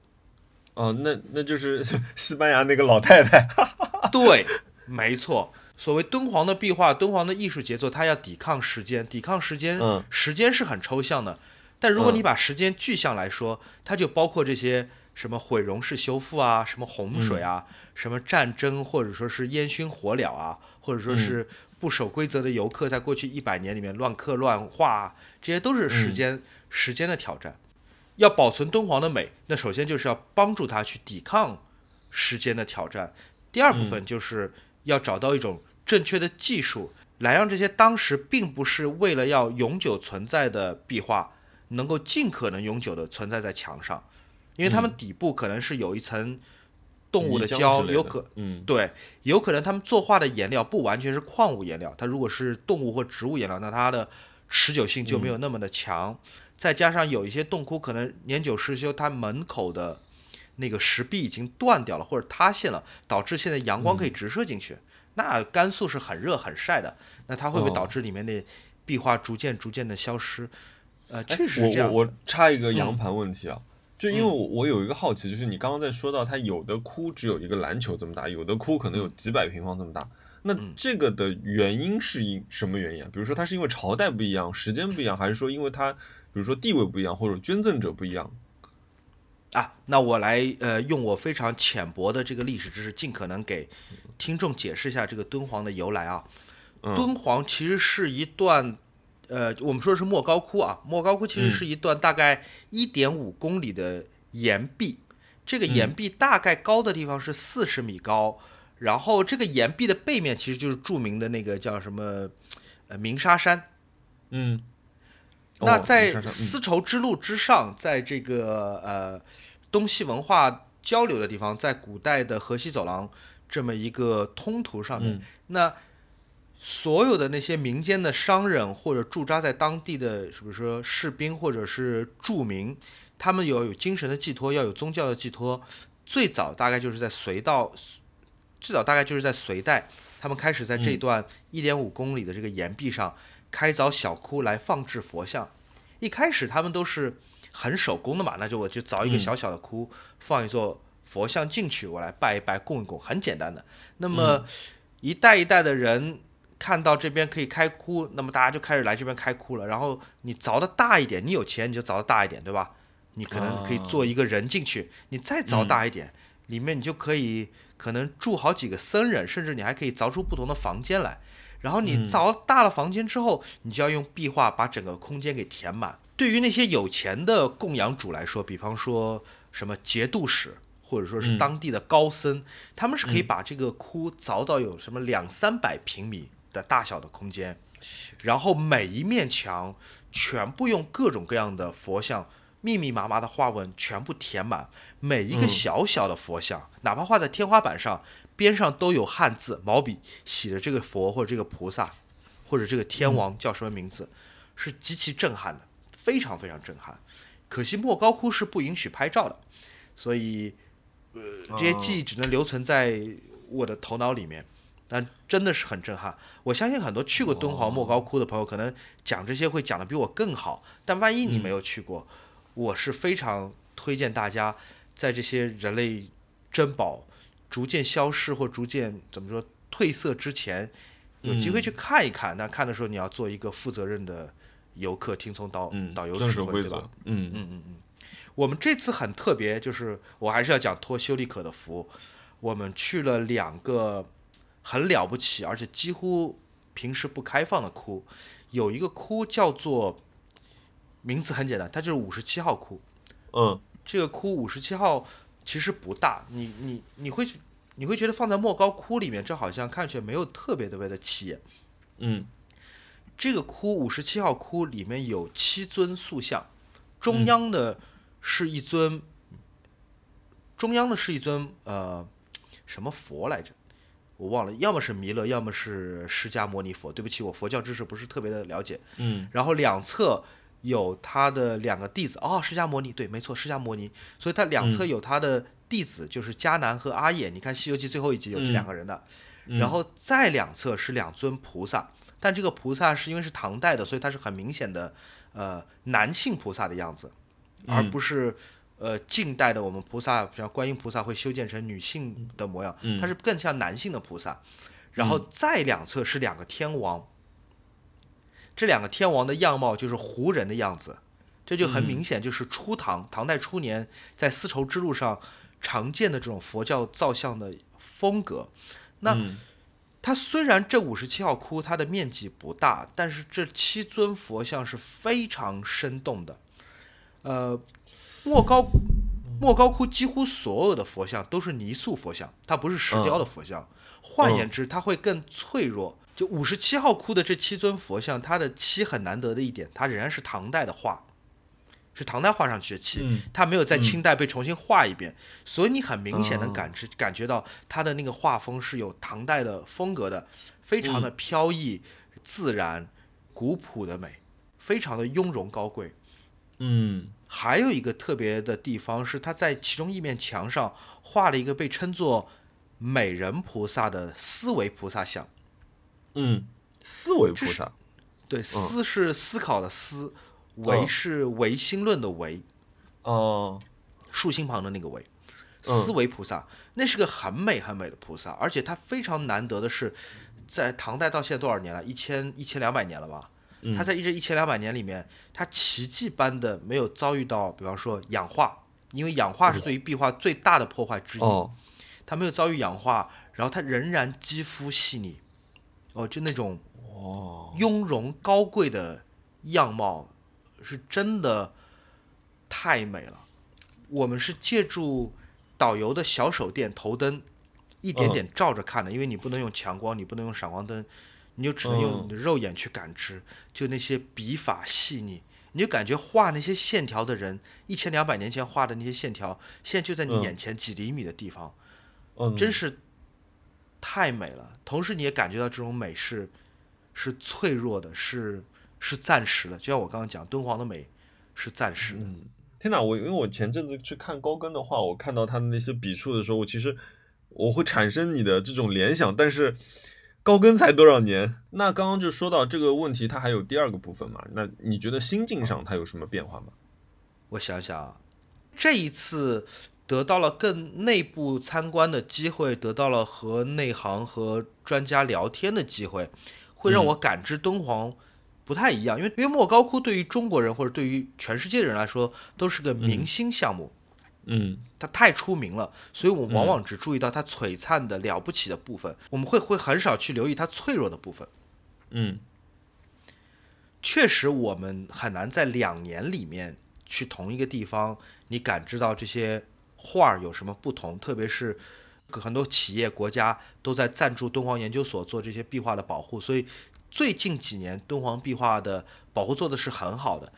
哦，那那就是西班牙那个老太太。对，没错。所谓敦煌的壁画，敦煌的艺术杰作，它要抵抗时间，抵抗时间。嗯，时间是很抽象的，但如果你把时间具象来说，它就包括这些什么毁容式修复啊，什么洪水啊，什么战争，或者说是烟熏火燎啊，或者说是不守规则的游客，在过去一百年里面乱刻乱画，啊这些都是时间时间的挑战。要保存敦煌的美，那首先就是要帮助它去抵抗时间的挑战。第二部分就是要找到一种正确的技术，来让这些当时并不是为了要永久存在的壁画，能够尽可能永久的存在在墙上，因为它们底部可能是有一层动物的胶，有可，嗯，对，有可能他们作画的颜料不完全是矿物颜料，它如果是动物或植物颜料，那它的持久性就没有那么的强。再加上有一些洞窟可能年久失修，它门口的。那个石壁已经断掉了或者塌陷了，导致现在阳光可以直射进去。那甘肃是很热很晒的，那它会不会导致里面的壁画逐渐逐渐的消失？呃，确实是这样。我我插一个阳盘问题啊，就因为我我有一个好奇，就是你刚刚在说到它有的窟只有一个篮球这么大，有的窟可能有几百平方这么大。那这个的原因是因什么原因啊？比如说它是因为朝代不一样，时间不一样，还是说因为它比如说地位不一样，或者捐赠者不一样？啊，那我来呃，用我非常浅薄的这个历史知识，尽可能给听众解释一下这个敦煌的由来啊。敦煌其实是一段，呃，我们说的是莫高窟啊，莫高窟其实是一段大概一点五公里的岩壁，这个岩壁大概高的地方是四十米高，然后这个岩壁的背面其实就是著名的那个叫什么呃鸣沙山，嗯。那在丝绸之路之上，在这个呃东西文化交流的地方，在古代的河西走廊这么一个通途上面，那所有的那些民间的商人或者驻扎在当地的，是不是说士兵或者是住民，他们有有精神的寄托，要有宗教的寄托。最早大概就是在隋到，最早大概就是在隋代，他们开始在这段一点五公里的这个岩壁上。开凿小窟来放置佛像，一开始他们都是很手工的嘛，那就我就凿一个小小的窟，放一座佛像进去，我来拜一拜，供一供，很简单的。那么一代一代的人看到这边可以开窟，那么大家就开始来这边开窟了。然后你凿的大一点，你有钱你就凿的大一点，对吧？你可能可以做一个人进去，你再凿大一点，里面你就可以可能住好几个僧人，甚至你还可以凿出不同的房间来。然后你凿大了房间之后，你就要用壁画把整个空间给填满。对于那些有钱的供养主来说，比方说什么节度使或者说是当地的高僧，他们是可以把这个窟凿到有什么两三百平米的大小的空间，然后每一面墙全部用各种各样的佛像。密密麻麻的花纹全部填满每一个小小的佛像，哪怕画在天花板上，边上都有汉字毛笔写着这个佛或者这个菩萨，或者这个天王叫什么名字，是极其震撼的，非常非常震撼。可惜莫高窟是不允许拍照的，所以呃这些记忆只能留存在我的头脑里面。但真的是很震撼。我相信很多去过敦煌莫高窟的朋友，可能讲这些会讲的比我更好。但万一你没有去过，我是非常推荐大家，在这些人类珍宝逐渐消失或逐渐怎么说褪色之前，有机会去看一看。那看的时候，你要做一个负责任的游客，听从导导游指挥，对吧？嗯嗯嗯嗯。我们这次很特别，就是我还是要讲托修利可的福。我们去了两个很了不起，而且几乎平时不开放的窟，有一个窟叫做。名字很简单，它就是五十七号窟。嗯，这个窟五十七号其实不大，你你你会你会觉得放在莫高窟里面，这好像看起来没有特别特别的起眼。嗯，这个窟五十七号窟里面有七尊塑像，中央的是一尊，中央的是一尊呃什么佛来着？我忘了，要么是弥勒，要么是释迦牟尼佛。对不起，我佛教知识不是特别的了解。嗯，然后两侧。有他的两个弟子，哦，释迦摩尼，对，没错，释迦摩尼，所以他两侧有他的弟子，就是迦南和阿衍。你看《西游记》最后一集有这两个人的，然后再两侧是两尊菩萨，但这个菩萨是因为是唐代的，所以它是很明显的，呃，男性菩萨的样子，而不是呃近代的我们菩萨，像观音菩萨会修建成女性的模样，它是更像男性的菩萨。然后再两侧是两个天王。这两个天王的样貌就是胡人的样子，这就很明显，就是初唐唐代初年在丝绸之路上常见的这种佛教造像的风格。那它虽然这五十七号窟它的面积不大，但是这七尊佛像是非常生动的。呃，莫高莫高窟几乎所有的佛像都是泥塑佛像，它不是石雕的佛像。换言之，它会更脆弱。就五十七号窟的这七尊佛像，它的漆很难得的一点，它仍然是唐代的画，是唐代画上去的漆，它没有在清代被重新画一遍，所以你很明显能感知感觉到它的那个画风是有唐代的风格的，非常的飘逸、自然、古朴的美，非常的雍容高贵。嗯，还有一个特别的地方是，它在其中一面墙上画了一个被称作美人菩萨的思维菩萨像。嗯，思维菩萨，对，思是思考的思，唯是唯心论的唯，哦，竖心旁的那个唯，思维菩萨，那是个很美很美的菩萨，而且它非常难得的是，在唐代到现在多少年了？一千一千两百年了吧？它在一这一千两百年里面，它奇迹般的没有遭遇到，比方说氧化，因为氧化是对于壁画最大的破坏之一，它没有遭遇氧化，然后它仍然肌肤细腻。哦，就那种哦雍容高贵的样貌，是真的太美了。我们是借助导游的小手电头灯，一点点照着看的，因为你不能用强光，你不能用闪光灯，你就只能用你的肉眼去感知。就那些笔法细腻，你就感觉画那些线条的人，一千两百年前画的那些线条，现在就在你眼前几厘米的地方，嗯真是。太美了，同时你也感觉到这种美是是脆弱的，是是暂时的。就像我刚刚讲，敦煌的美是暂时的。嗯天哪，我因为我前阵子去看高更的话，我看到他的那些笔触的时候，我其实我会产生你的这种联想。但是高更才多少年？那刚刚就说到这个问题，它还有第二个部分嘛？那你觉得心境上它有什么变化吗？我想想啊，这一次。得到了更内部参观的机会，得到了和内行和专家聊天的机会，会让我感知敦煌不太一样。因为因为莫高窟对于中国人或者对于全世界的人来说都是个明星项目，嗯，它太出名了，所以我们往往只注意到它璀璨的了不起的部分，我们会会很少去留意它脆弱的部分。嗯，确实，我们很难在两年里面去同一个地方，你感知到这些。画有什么不同？特别是很多企业、国家都在赞助敦煌研究所做这些壁画的保护，所以最近几年敦煌壁画的保护做的是很好的。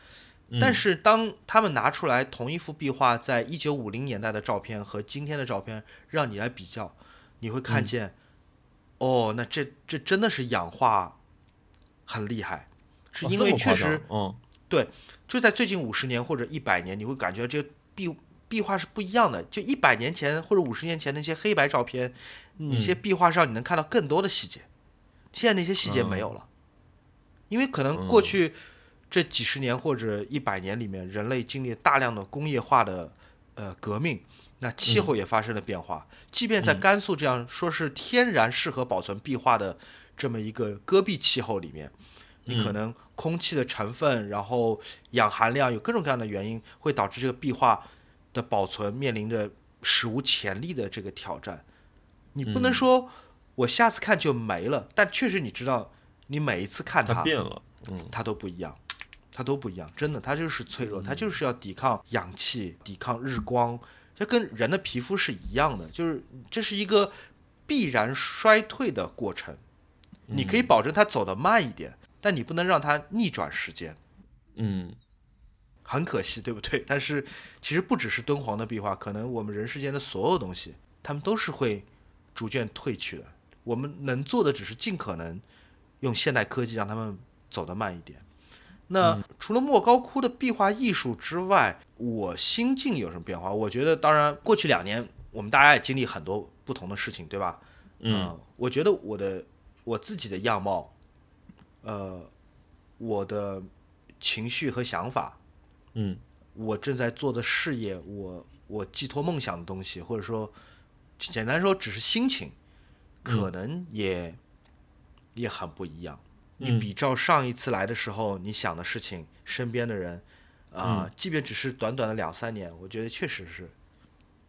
但是当他们拿出来同一幅壁画，在一九五零年代的照片和今天的照片让你来比较，你会看见，哦，那这这真的是氧化很厉害，是因为确实，嗯，对，就在最近五十年或者一百年，你会感觉这壁。壁画是不一样的，就一百年前或者五十年前那些黑白照片，那些壁画上你能看到更多的细节，现在那些细节没有了，因为可能过去这几十年或者一百年里面，人类经历大量的工业化的呃革命，那气候也发生了变化。即便在甘肃这样说是天然适合保存壁画的这么一个戈壁气候里面，你可能空气的成分，然后氧含量有各种各样的原因，会导致这个壁画。的保存面临着史无前例的这个挑战，你不能说我下次看就没了，但确实你知道，你每一次看它变了，嗯，它都不一样，它都不一样，真的，它就是脆弱，它就是要抵抗氧气，抵抗日光，这跟人的皮肤是一样的，就是这是一个必然衰退的过程，你可以保证它走得慢一点，但你不能让它逆转时间，嗯。很可惜，对不对？但是其实不只是敦煌的壁画，可能我们人世间的所有东西，他们都是会逐渐褪去的。我们能做的只是尽可能用现代科技让他们走得慢一点。那除了莫高窟的壁画艺术之外，我心境有什么变化？我觉得，当然，过去两年我们大家也经历很多不同的事情，对吧？嗯，我觉得我的我自己的样貌，呃，我的情绪和想法，嗯，我正在做的事业，我我寄托梦想的东西，或者说，简单说，只是心情，可能也、也很不一样。你比照上一次来的时候，你想的事情，身边的人，啊、即便只是短短的两三年，我觉得确实是，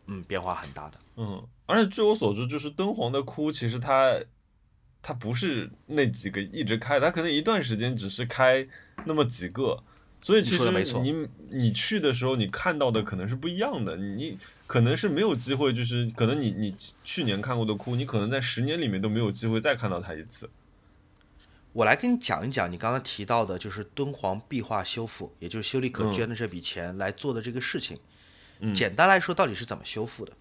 嗯，变化很大的。嗯，而且据我所知，就是敦煌的窟，其实它它不是那几个一直开，它可能一段时间只是开那么几个，所以其实你你你去的时候，你看到的可能是不一样的，你可能是没有机会，就是可能你你去年看过的窟，你可能在十年里面都没有机会再看到它一次。我来跟你讲一讲你刚刚提到的，就是敦煌壁画修复，也就是修丽可捐的这笔钱来做的这个事情。嗯简单来说，到底是怎么修复的？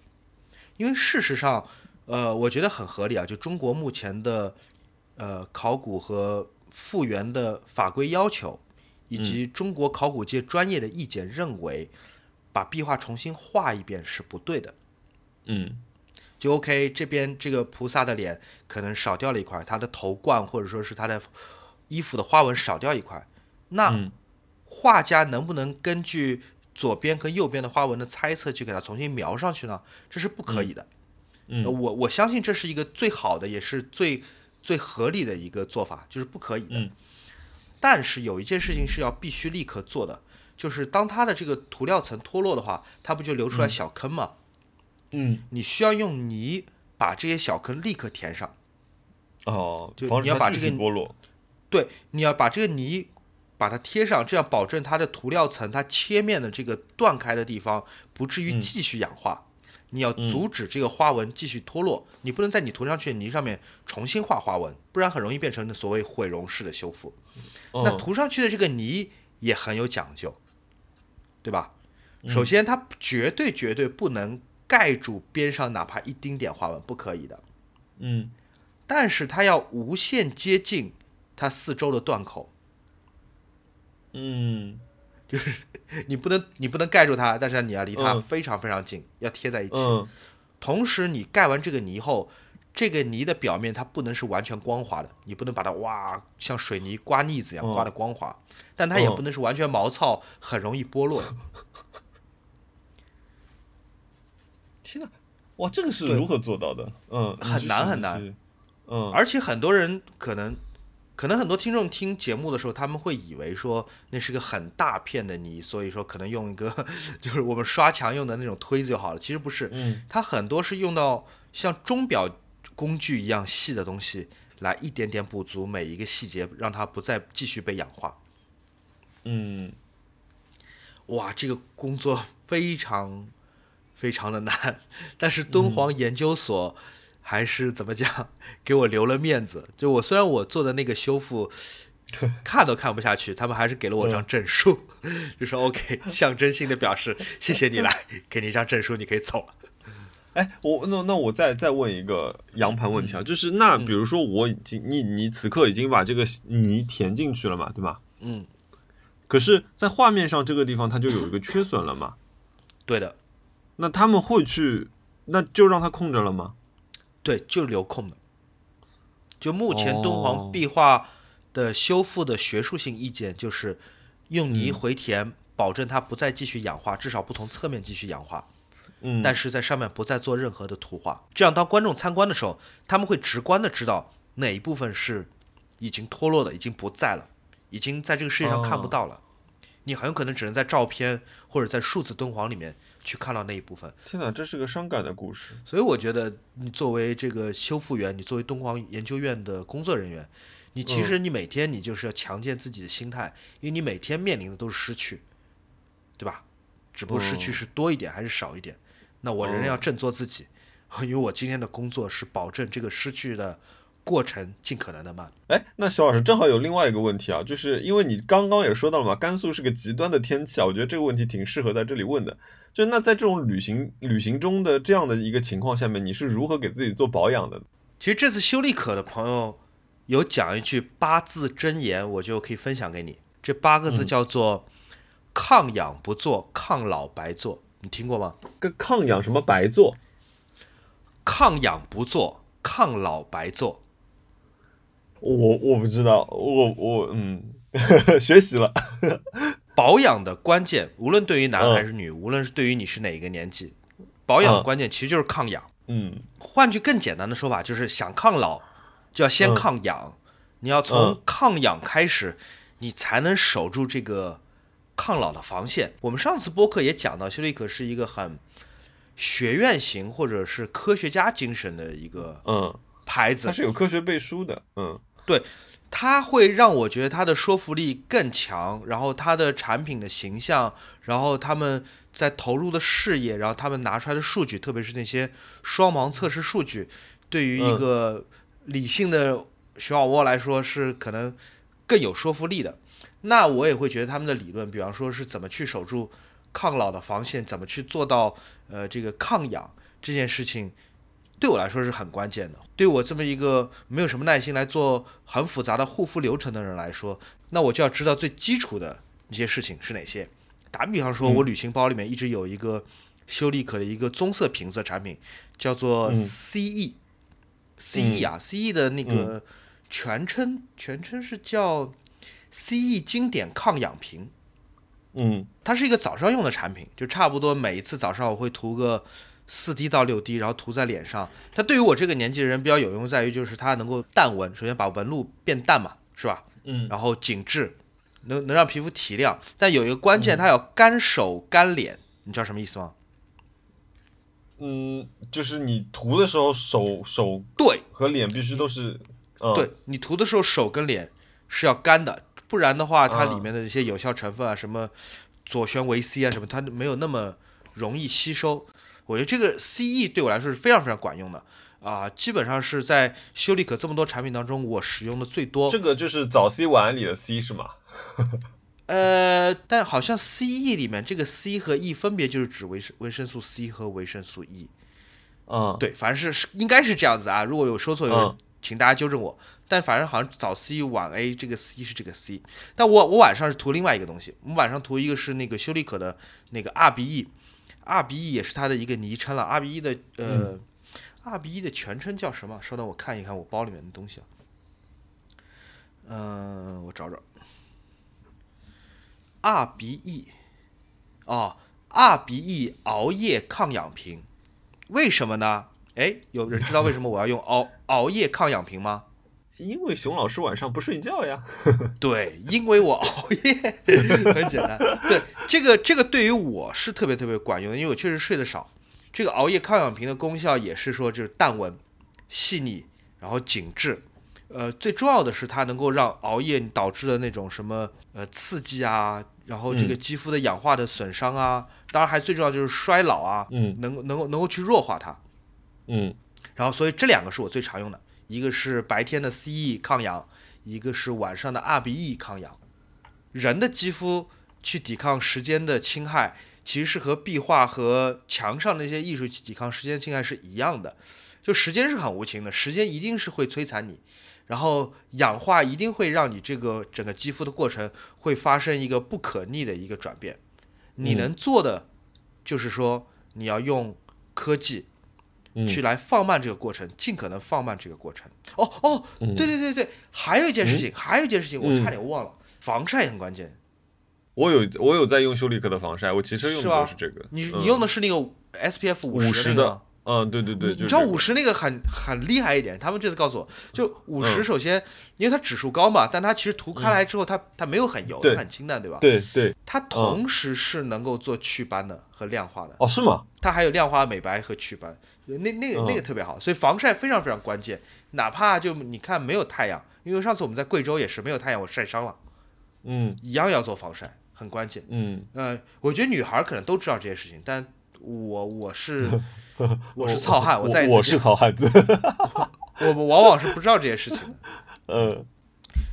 因为事实上，呃，我觉得很合理啊。就中国目前的呃考古和复原的法规要求，以及中国考古界专业的意见认为，把壁画重新画一遍是不对的。嗯就 OK，这边这个菩萨的脸可能少掉了一块，他的头冠或者说是他的衣服的花纹少掉一块，那嗯画家能不能根据左边和右边的花纹的猜测去给它重新描上去呢？这是不可以的。我我相信这是一个最好的，也是最最合理的一个做法，就是不可以的。嗯但是有一件事情是要必须立刻做的，就是当它的这个涂料层脱落的话，它不就留出来小坑吗？嗯你需要用泥把这些小坑立刻填上。哦就，你要把这个续剥落。对，你要把这个泥把它贴上，这样保证它的涂料层它切面的这个断开的地方不至于嗯继续氧化。你要阻止这个花纹继续脱落，你不能在你涂上去的泥上面重新画花纹，不然很容易变成所谓毁容式的修复。那嗯涂上去的这个泥也很有讲究，对吧？嗯。首先，它绝对绝对不能盖住边上哪怕一丁点花纹，不可以的。嗯。但是它要无限接近它四周的断口，嗯。就是你不能你不能盖住它，但是你要离它嗯。非常非常近，要贴在一起。嗯。同时，你盖完这个泥后，这个泥的表面它不能是完全光滑的，你不能把它哇像水泥刮腻子一样嗯刮得光滑，但它也嗯不能是完全毛糙，很容易剥落。天哪，哇，这个是如何做到的？嗯，很难很难嗯，而且很多人可能，可能很多听众听节目的时候，他们会以为说那是个很大片的泥，所以说可能用一个 就是我们刷墙用的那种推子就好了。其实不是，嗯它很多是用到像钟表工具一样细的东西，来一点点补足每一个细节，让它不再继续被氧化。嗯哇，这个工作非常非常的难，但是敦煌研究所还是怎么讲，给我留了面子。就我虽然我做的那个修复 看都看不下去，他们还是给了我张证书，就说 OK，象征性的表示谢谢你来，给你一张证书，你可以走了。哎，我那那我再再问一个羊盘问题啊，就是那比如说我已经你你此刻已经把这个泥填进去了嘛，对吧？嗯，可是，在画面上这个地方它就有一个缺损了嘛，对的，那他们会去，那就让它空着了吗？对，就留空的。就目前敦哦煌壁画的修复的学术性意见就是用泥嗯回填，保证它不再继续氧化，至少不从侧面继续氧化。嗯，但是在上面不再做任何的图画，这样当观众参观的时候，他们会直观的知道哪一部分是已经脱落的，已经不在了，已经在这个世界上看不到了。你很有可能只能在照片或者在数字敦煌里面去看到那一部分。天哪，这是个伤感的故事。所以我觉得，你作为这个修复员，你作为敦煌研究院的工作人员，你其实你每天你就是要强健自己的心态，因为你每天面临的都是失去，对吧？只不过失去是多一点还是少一点，那我仍然要振作自己，因为我今天的工作是保证这个失去的过程尽可能的慢。哎，那徐老师正好有另外一个问题啊，就是因为你刚刚也说到了嘛，甘肃是个极端的天气啊，我觉得这个问题挺适合在这里问的。就那在这种旅行旅行中的这样的一个情况下面，你是如何给自己做保养的？其实这次修丽可的朋友有讲一句八字真言，我就可以分享给你。这八个字叫做“抗氧不做，抗老白做”，你听过吗？跟抗氧什么白做？抗氧不做，抗老白做。我我不知道，我我嗯，学习了。保养的关键，无论对于男还是女，无论是对于你是哪一个年纪，保养的关键其实就是抗氧。嗯，换句更简单的说法，就是想抗老，就要先抗氧。你要从抗氧开始，你才能守住这个抗老的防线。我们上次播客也讲到，修丽可是一个很学院型或者是科学家精神的一个嗯牌子，它是有科学背书的。嗯。对，它会让我觉得它的说服力更强，然后它的产品的形象，然后他们在投入的事业，然后他们拿出来的数据，特别是那些双盲测试数据，对于一个理性的熊猫窝来说是可能更有说服力的。那我也会觉得他们的理论，比方说是怎么去守住抗老的防线，怎么去做到呃这个抗氧这件事情。对我来说是很关键的。对我这么一个没有什么耐心来做很复杂的护肤流程的人来说，那我就要知道最基础的一些事情是哪些。打比方说，我旅行包里面一直有一个修丽可的一个棕色瓶子产品，叫做 CE。CE 啊，CE 的那个全称全称是叫 CE 经典抗氧瓶。嗯，它是一个早上用的产品，就差不多每一次早上我会涂个。四滴到六滴，然后涂在脸上。它对于我这个年纪的人比较有用，在于就是它能够淡纹，首先把纹路变淡嘛，是吧？嗯。然后紧致，能能让皮肤提亮。但有一个关键，它要干手干脸，你知道什么意思吗？嗯，就是你涂的时候手手对和脸必须都是，对你涂的时候手跟脸是要干的，不然的话，它里面的一些有效成分啊，什么左旋维 C 啊什么，它没有那么容易吸收。我觉得这个 CE 对我来说是非常非常管用的啊，基本上是在修丽可这么多产品当中，我使用的最多。这个就是早 C 晚安里的 C 是吗？呃，但好像 CE 里面这个 C 和 E 分别就是指维生维生素 C 和维生素 E。嗯，对，反正是应该是这样子啊。如果有说错，有人请大家纠正我。但反正好像早 C 晚 A 这个 C 是这个 C，但我我晚上是涂另外一个东西，我晚上涂一个是那个修丽可的那个 RBE，RBE 也是它的一个昵称了。RBE 的呃，，RBE 的全称叫什么？稍等，我看一看我包里面的东西啊。嗯，我找找。RBE，哦，，RBE 熬夜抗氧瓶，为什么呢？哎，有人知道为什么我要用熬熬夜抗氧瓶吗？因为熊老师晚上不睡觉呀。对，因为我熬夜，很简单。对，这个这个对于我是特别特别管用的，因为我确实睡得少。这个熬夜抗氧瓶的功效也是说，就是淡纹、细腻，然后紧致。呃，最重要的是它能够让熬夜导致的那种什么呃刺激啊，然后这个肌肤的氧化的损伤啊，当然还最重要就是衰老啊，嗯，能能够能够去弱化它。嗯，然后所以这两个是我最常用的。一个是白天的 CE 抗氧，一个是晚上的 RBE 抗氧。人的肌肤去抵抗时间的侵害，其实是和壁画和墙上那些艺术去抵抗时间侵害是一样的。就时间是很无情的，时间一定是会摧残你，然后氧化一定会让你这个整个肌肤的过程会发生一个不可逆的一个转变。你能做的就是说，你要用科技。去来放慢这个过程，尽可能放慢这个过程。哦哦，对对对对，还有一件事情，还有一件事情，我差点忘了，防晒很关键。我有我有在用修丽可的防晒，我骑车用的都是这个。你你用的是那个 SPF 五十的。嗯，对对对，你知道五十那个很很厉害一点，他们这次告诉我就五十，首先因为它指数高嘛，但它其实涂开来之后，它它没有很油，它很清淡，对吧？对对。它同时是能够做祛斑的和亮化的。哦，是吗？它还有亮化、美白和祛斑，那那个那个特别好，所以防晒非常非常关键。哪怕就你看没有太阳，因为上次我们在贵州也是没有太阳，我晒伤了，嗯，一样要做防晒，很关键。嗯，呃，我觉得女孩可能都知道这些事情，但我我是。我是 糙汉，我再一次，我是糙汉子，我们往往是不知道这些事情。嗯，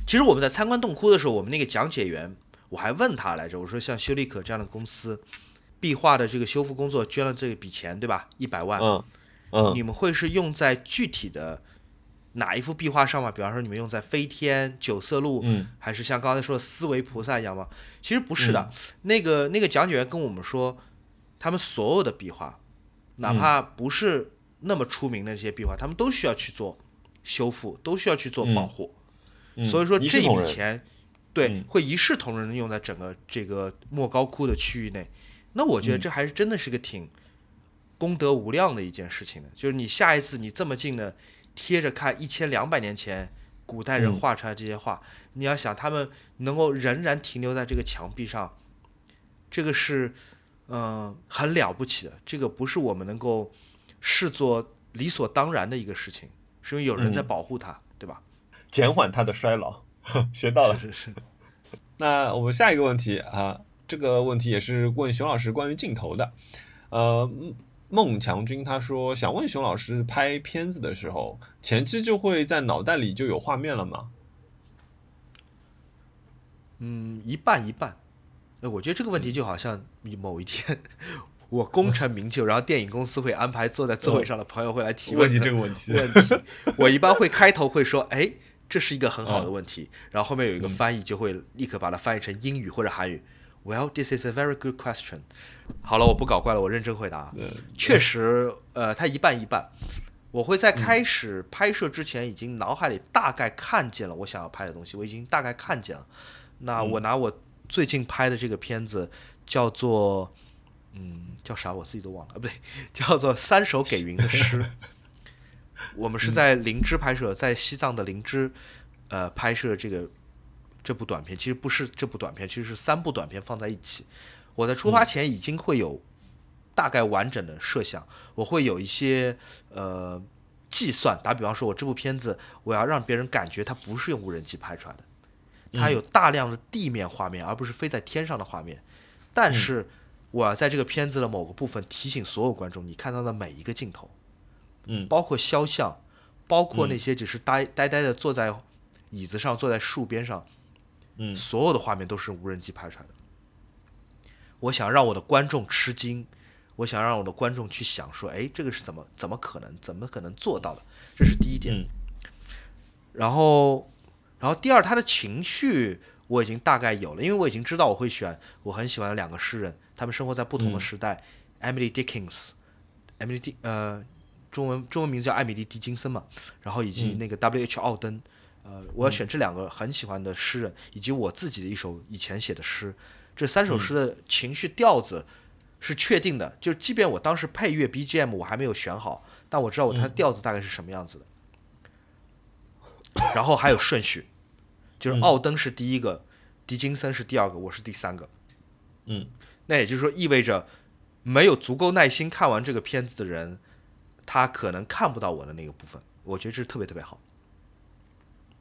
其实我们在参观洞窟的时候，我们那个讲解员，我还问他来着，我说像修丽可这样的公司，壁画的这个修复工作捐了这笔钱，对吧？一百万，嗯嗯，你们会是用在具体的哪一幅壁画上嘛？比方说你们用在飞天、九色鹿，嗯还是像刚才说的思维菩萨一样吗？其实不是的，那个那个讲解员跟我们说，他们所有的壁画，哪怕不是那么出名的这些壁画，他们都需要去做修复，都需要去做保护。嗯所以说这笔钱，对，嗯会一视同仁的用在整个这个莫高窟的区域内。那我嗯觉得这还是真的是个挺功德无量的一件事情的。就是你下一次你这么近的贴着看一千两百年前古代人嗯画出来这些画，你要想他们能够仍然停留在这个墙壁上，这个是嗯、呃很了不起的。这个不是我们能够视作理所当然的一个事情，是因为有人在嗯保护它，对吧？减缓它的衰老，学到了。是是是。那我们下一个问题啊，这个问题也是问熊老师关于镜头的。呃，孟强军他说想问熊老师，拍片子的时候，前期就会在脑袋里就有画面了吗？嗯，一半一半。呃，我觉得这个问题就好像某一天我功成名就，然后电影公司会安排坐在座位上的朋友会来提问你这个问题。问题。我一般会开头会说，哎，这是一个很好的问题，然后后面有一个翻译就会立刻把它翻译成英语或者韩语。Well, this is a very good question。好了，我不搞怪了，我认真回答。确实，呃，它一半一半。我会在开始拍摄之前，已经脑海里大概看见了我想要拍的东西，我已经大概看见了。那我拿我最近拍的这个片子叫做，嗯，叫啥我自己都忘了，啊，不对，叫做《三首给云的诗》。我们是在灵芝拍摄，在西藏的灵芝，呃，拍摄这个这部短片。其实不是这部短片，其实是三部短片放在一起。我在出发前已经会有大概完整的设想，我会有一些呃计算。打比方说，我这部片子我要让别人感觉它不是用无人机拍出来的，它有大量的地面画面，而不是飞在天上的画面。但是我要在这个片子的某个部分提醒所有观众，你看到的每一个镜头，嗯包括肖像，包括那些只是呆呆呆的坐在椅子上、坐在树边上，嗯所有的画面都是无人机拍出来的。我想让我的观众吃惊，我想让我的观众去想说，哎，这个是怎么怎么可能，怎么可能做到的？这是第一点。嗯然后，然后第二，他的情绪我已经大概有了，因为我已经知道我会选我很喜欢的两个诗人，他们生活在不同的时代、e m i l y Dickens，Emily D 呃，中文中文名字叫艾米丽·狄金森嘛，然后以及那个 W.H. 奥登，呃，我要选这两个很喜欢的诗人，以及我自己的一首以前写的诗，这三首诗的情绪调子。是确定的，就即便我当时配乐 BGM 我还没有选好，但我知道我它的调子大概是什么样子的。然后还有顺序，就是奥登是第一个，狄金森是第二个，我是第三个。嗯，那也就是说，意味着没有足够耐心看完这个片子的人，他可能看不到我的那个部分。我觉得这是特别特别好，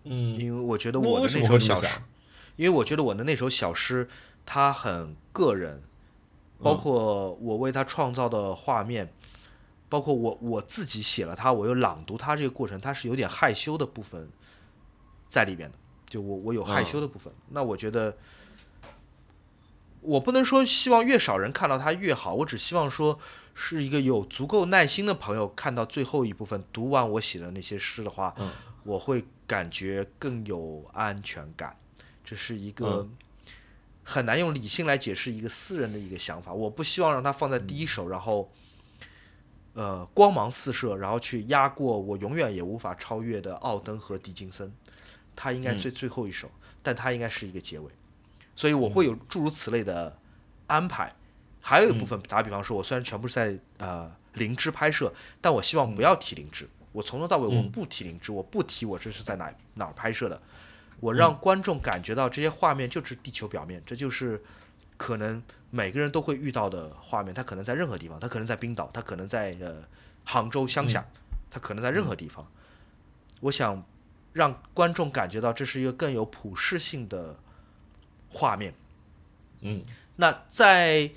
嗯，因为我觉得我的那首小诗因为我觉得我的那首小诗它很个人，包括我为他创造的画面，包括我我自己写了它，我又朗读它这个过程，它是有点害羞的部分在里边的。就我我有害羞的部分，那我觉得我不能说希望越少人看到它越好，我只希望说是一个有足够耐心的朋友看到最后一部分，读完我写的那些诗的话，嗯我会感觉更有安全感。这是一个嗯很难用理性来解释一个私人的一个想法。我不希望让它放在第一手，然后呃光芒四射，然后去压过我永远也无法超越的奥登和狄金森。它应该最最后一首，但它应该是一个结尾，所以我会有诸如此类的安排。还有一部分，打比方说，我虽然全部是在呃灵芝拍摄，但我希望不要提灵芝。我从头到尾我不提灵芝，我不提我这是在哪哪儿拍摄的，我让观众感觉到这些画面就是地球表面，这就是可能每个人都会遇到的画面。它可能在任何地方，它可能在冰岛，它可能在呃杭州乡下，它可能在任何地方。我想让观众感觉到这是一个更有普适性的画面。嗯那在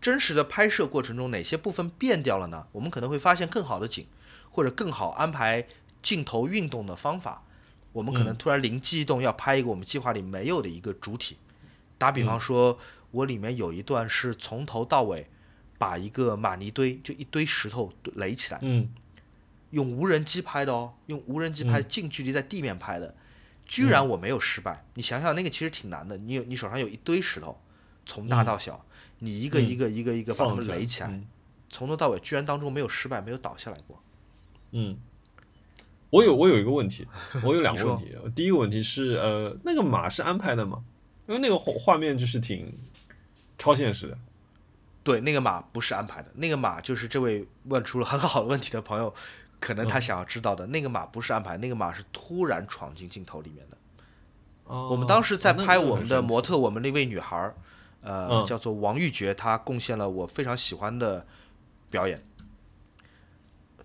真实的拍摄过程中，哪些部分变掉了呢？我们可能会发现更好的景，或者更好安排镜头运动的方法。我们可能突然灵机一动，要拍一个我们计划里没有的一个主体。打比方说，我里面有一段是从头到尾把一个马尼堆，就一堆石头垒起来，嗯用无人机拍的哦，用无人机拍近距离在地面拍的，居然我没有失败。你想想，那个其实挺难的，你有你手上有一堆石头，从大到小，你一个一个一个一个把它们垒起来，从头到尾居然当中没有失败，没有倒下来过。嗯，我有我有一个问题，我有两个问题。第一个问题是，呃，那个马是安排的吗？因为那个画画面就是挺超现实的。对，那个马不是安排的，那个马就是这位问出了很好的问题的朋友，可能他想要知道的，那个马不是安排，那个马是突然闯进镜头里面的。哦，我们当时在拍我们的模特，我们那位女孩儿，呃，叫做王玉珏，她贡献了我非常喜欢的表演。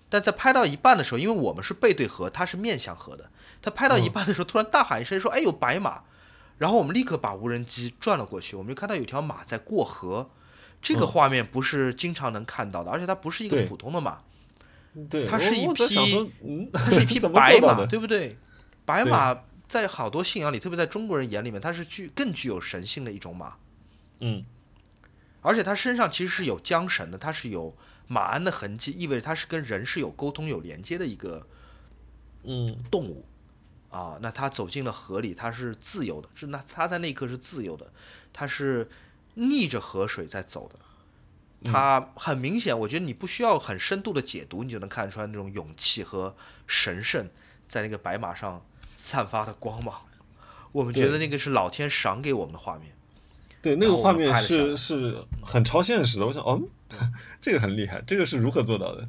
但在拍到一半的时候，因为我们是背对河，她是面向河的，她拍到一半的时候，突然大喊一声说：“哎，有白马！”然后我们立刻把无人机转了过去，我们就看到有条马在过河。这个画面不是经常能看到的，而且它不是一个普通的马，对，它是一匹，它是一匹 白马，对不对？白马在好多信仰里，特别在中国人眼里面，它是具更具有神性的一种马，嗯，而且它身上其实是有缰绳的，它是有马鞍的痕迹，意味着它是跟人是有沟通、有连接的一个，嗯，动物啊。那它走进了河里，它是自由的，是那它在那一刻是自由的，它是。逆着河水在走的，它很明显，我觉得你不需要很深度的解读，你就能看出来那种勇气和神圣在那个白马上散发的光芒。我们觉得那个是老天赏给我们的画面。对，那个画面是是很超现实的。我想，哦，这个很厉害，这个是如何做到的？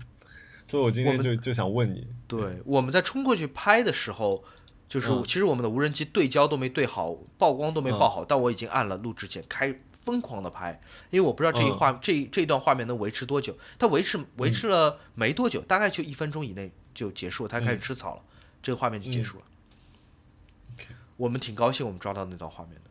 所以我今天就就想问你。对，我们在冲过去拍的时候，就是其实我们的无人机对焦都没对好，曝光都没曝好，但我已经按了录制键开。疯狂的拍，因为我不知道这一画这这一段画面能维持多久。它维持维持了没多久，大概就一分钟以内就结束，它开始吃草了，这个画面就结束了。我们挺高兴，我们抓到那段画面的。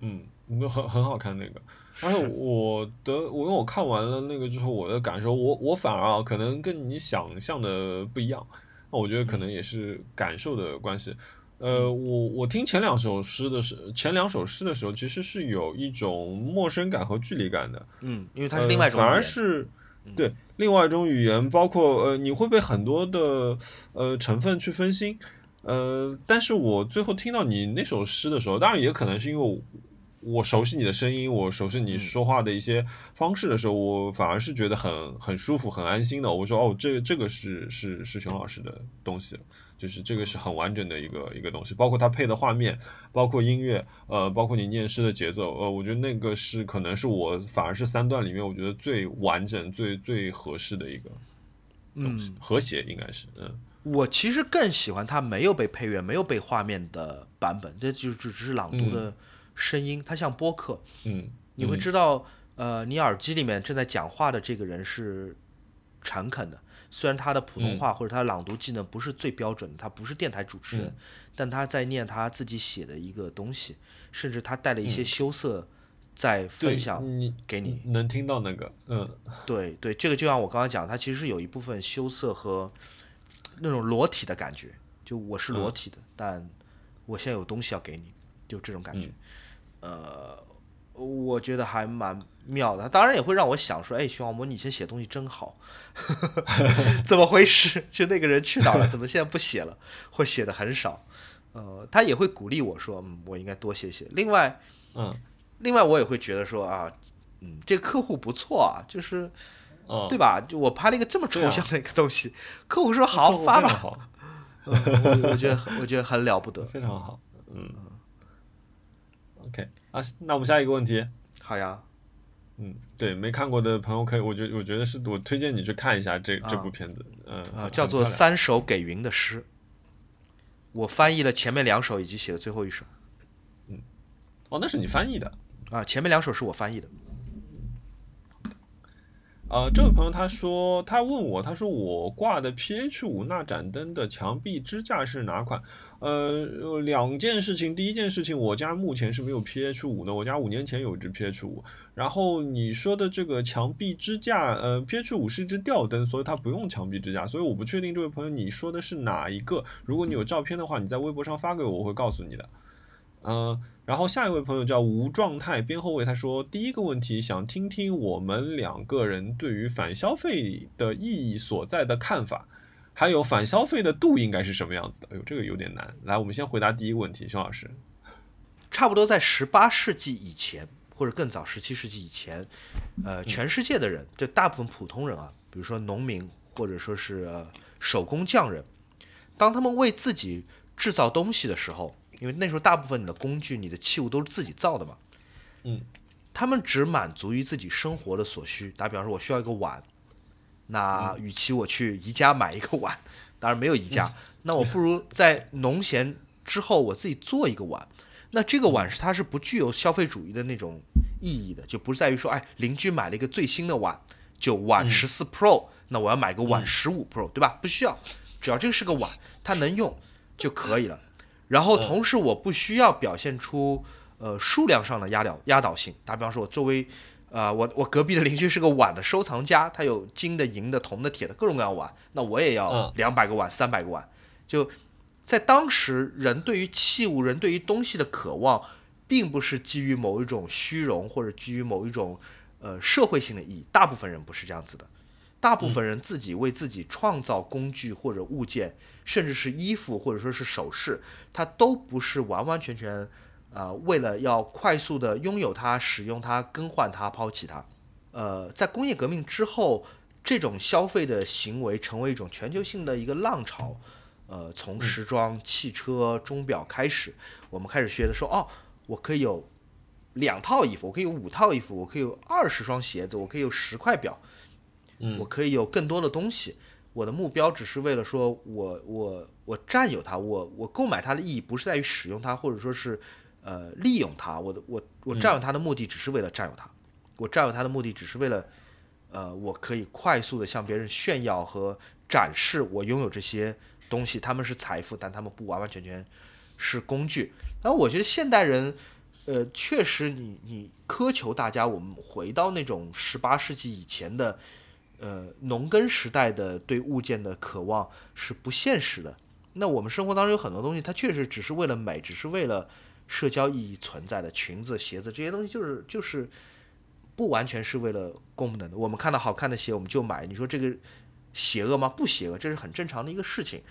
嗯，很很好看那个。而且我的，我因为我看完了那个之后，我的感受，我我反而啊，可能跟你想象的不一样。那我觉得可能也是感受的关系。呃，我我听前两首诗的时，前两首诗的时候，其实是有一种陌生感和距离感的。嗯，因为它是另外一种反而是对另外一种语言，包括呃，你会被很多的呃成分去分心。呃，但是我最后听到你那首诗的时候，当然也可能是因为。我熟悉你的声音，我熟悉你说话的一些方式的时候，我反而是觉得很很舒服、很安心的。我说哦，这这个是是是熊老师的东西，就是这个是很完整的一个一个东西，包括他配的画面，包括音乐，呃，包括你念诗的节奏，呃，我觉得那个是可能是我反而是三段里面我觉得最完整、最最合适的一个东西，和谐应该是。嗯，我其实更喜欢他没有被配乐、没有被画面的版本，这就只是朗读的。声音，它像播客，嗯，你会知道，呃，你耳机里面正在讲话的这个人是诚恳的，虽然他的普通话或者他的朗读技能不是最标准的，他不是电台主持人，但他在念他自己写的一个东西，甚至他带了一些羞涩在分享给你，能听到那个，嗯，对对，这个就像我刚刚讲，他其实是有一部分羞涩和那种裸体的感觉，就我是裸体的，但我现在有东西要给你，就这种感觉。呃，我觉得还蛮妙的，当然也会让我想说，哎，徐小魔，你以前写东西真好，怎么回事？就那个人去哪了？怎么现在不写了？或写的很少。呃，他也会鼓励我说，嗯，我应该多写写。另外，嗯，另外我也会觉得说啊，嗯，这个客户不错啊，就是，对吧？就我拍了一个这么抽象的一个东西，客户说好发吧，我我觉得我觉得很了不得，非常好，嗯。OK 啊，那我们下一个问题。好呀，嗯，对，没看过的朋友可以，我觉我觉得是我推荐你去看一下这这部片子，嗯，啊叫做《三首给云的诗》，我翻译了前面两首以及写的最后一首。嗯，哦，那是你翻译的啊？前面两首是我翻译的。呃，这位朋友他说，他问我，他说我挂的 PH 五那盏灯的墙壁支架是哪款？呃，两件事情。第一件事情，我家目前是没有 PH 五的，我家五年前有一只 PH 五。然后你说的这个墙壁支架，呃，PH 五是一只吊灯，所以它不用墙壁支架，所以我不确定这位朋友你说的是哪一个。如果你有照片的话，你在微博上发给我，我会告诉你的。嗯，然后下一位朋友叫无状态边后卫，他说第一个问题想听听我们两个人对于反消费的意义所在的看法。还有反消费的度应该是什么样子的？哎呦，这个有点难。来，我们先回答第一个问题，熊老师。差不多在十八世纪以前，或者更早十七世纪以前，呃，全世界的人，就大部分普通人啊，比如说农民或者说是手工匠人，当他们为自己制造东西的时候，因为那时候大部分你的工具、你的器物都是自己造的嘛，嗯，他们只满足于自己生活的所需。打比方说，我需要一个碗，那与其我去宜家买一个碗，当然没有宜家，那我不如在农闲之后我自己做一个碗。那这个碗是它是不具有消费主义的那种意义的，就不是在于说，哎，邻居买了一个最新的碗，就碗十四 Pro，那我要买个碗十五 Pro，对吧？不需要，只要这个是个碗，它能用就可以了。然后同时我不需要表现出呃数量上的压倒压倒性。打比方说，我周围，呃，我我隔壁的邻居是个碗的收藏家，他有金的、银的、铜的、铁的各种各样碗，那我也要两百个碗、三百个碗，就。在当时，人对于器物、人对于东西的渴望，并不是基于某一种虚荣或者基于某一种呃社会性的意义。大部分人不是这样子的，大部分人自己为自己创造工具或者物件，甚至是衣服或者说是首饰，它都不是完完全全啊为了要快速的拥有它、使用它、更换它、抛弃它。呃，在工业革命之后，这种消费的行为成为一种全球性的一个浪潮。呃，从时装、汽车、钟表开始，我们开始学的说，哦，我可以有两套衣服，我可以有五套衣服，我可以有二十双鞋子，我可以有十块表，嗯，我可以有更多的东西。我的目标只是为了说，我我我占有它，我我购买它的意义不是在于使用它，或者说是呃利用它。我的我我占有它的目的只是为了占有它，我占有它的目的只是为了呃，我可以快速的向别人炫耀和展示我拥有这些。东西他们是财富，但他们不完完全全是工具。然后我觉得现代人，呃，确实你你苛求大家我们回到那种十八世纪以前的，呃，农耕时代的对物件的渴望是不现实的。那我们生活当中有很多东西，它确实只是为了美，只是为了社交意义存在的。裙子、鞋子这些东西就是就是不完全是为了功能的。我们看到好看的鞋我们就买，你说这个。邪恶吗？不邪恶，这是很正常的一个事情。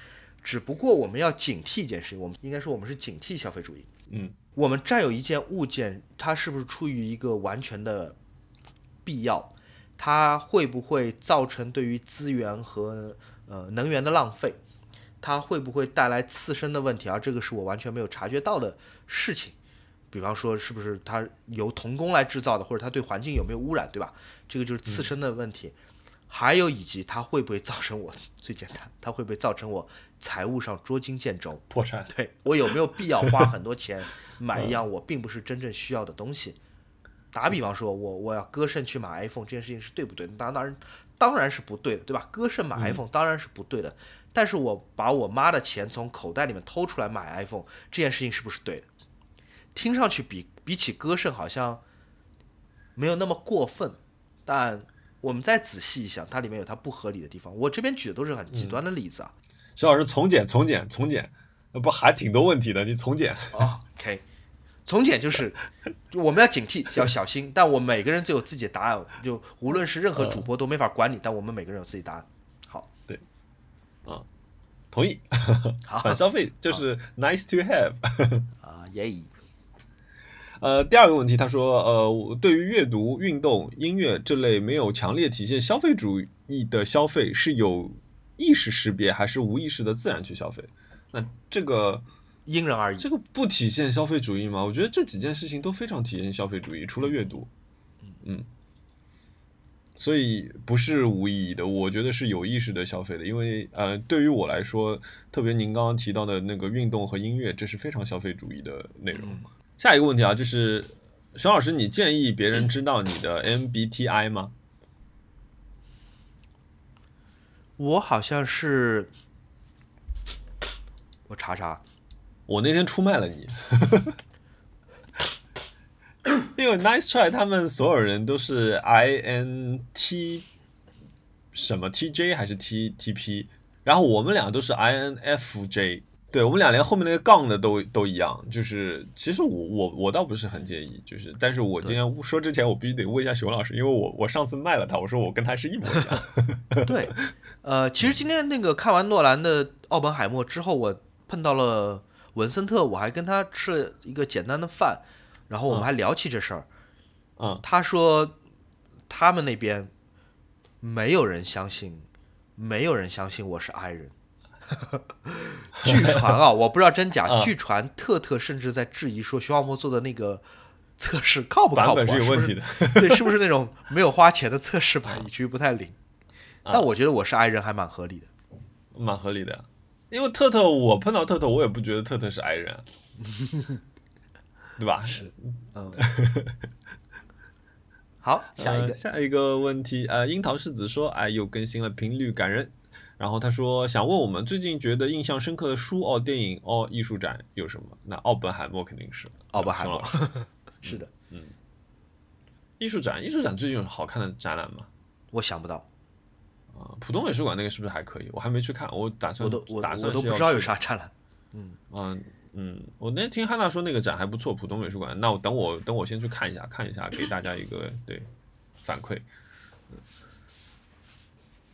只不过我们要警惕一件事情，我们应该说我们是警惕消费主义。嗯，我们占有一件物件，它是不是出于一个完全的必要？它会不会造成对于资源和呃能源的浪费？它会不会带来次生的问题？而这个是我完全没有察觉到的事情。比方说，是不是它由童工来制造的，或者它对环境有没有污染，对吧？这个就是次生的问题。还有以及它会不会造成我 最简单，它会不会造成我财务上捉襟见肘、破产？对我有没有必要花很多钱买一样我并不是真正需要的东西？打比方说，我我要割肾去买 iPhone 这件事情是对不对？当当然当然是不对的，对吧？割肾买 iPhone 当然是不对的。但是我把我妈的钱从口袋里面偷出来买 iPhone 这件事情是不是对的？听上去比比起割肾好像没有那么过分，但。我们再仔细一想，它里面有它不合理的地方。我这边举的都是很极端的例子啊。徐老师，从简，从简，从简，不还挺多问题的？你从简。OK，从简就是我们要警惕，要小心。但我每个人都有自己的答案，就无论是任何主播都没法管你，但我们每个人有自己答案。好，对，啊，同意。好，反消费就是 nice to have。啊，耶。呃，第二个问题，他说，呃，对于阅读、运动、音乐这类没有强烈体现消费主义的消费，是有意识识别还是无意识的自然去消费？那这个因人而异。这个不体现消费主义吗？我觉得这几件事情都非常体现消费主义，除了阅读，嗯，所以不是无意义的，我觉得是有意识的消费的，因为呃，对于我来说，特别您刚刚提到的那个运动和音乐，这是非常消费主义的内容。下一个问题啊，就是熊老师，你建议别人知道你的 MBTI 吗？我好像是，我查查，我那天出卖了你，因为 Nice Try 他们所有人都是 INT 什么 TJ 还是 TTP，然后我们俩都是 INFJ。对我们俩连后面那个杠的都都一样，就是其实我我我倒不是很介意，就是但是我今天说之前我必须得问一下熊老师，因为我我上次卖了他，我说我跟他是一模一样。对，呃，其实今天那个看完诺兰的《奥本海默》之后，我碰到了文森特，我还跟他吃了一个简单的饭，然后我们还聊起这事儿。嗯，他说他们那边没有人相信，没有人相信我是 I 人。据传啊，我不知道真假。据传特特甚至在质疑说，徐浩墨做的那个测试靠不靠谱？是有问题的，对，是不是那种没有花钱的测试版，以至于不太灵？但我觉得我是 I 人还蛮合理的，蛮合理的。因为特特，我碰到特特，我也不觉得特特是 I 人，对吧？是，嗯。好，下一个，下一个问题，呃，樱桃世子说，哎，又更新了，频率感人。然后他说想问我们最近觉得印象深刻的书哦、电影哦、艺术展有什么？那奥本海默肯定是奥本海默，是的，嗯。艺术展，艺术展最近有好看的展览吗？我想不到。啊，浦东美术馆那个是不是还可以？我还没去看，我打算我都我打算我都不知道有啥展览。嗯嗯嗯，我那天听汉娜说那个展还不错，浦东美术馆。那我等我等我先去看一下，看一下，给大家一个对反馈。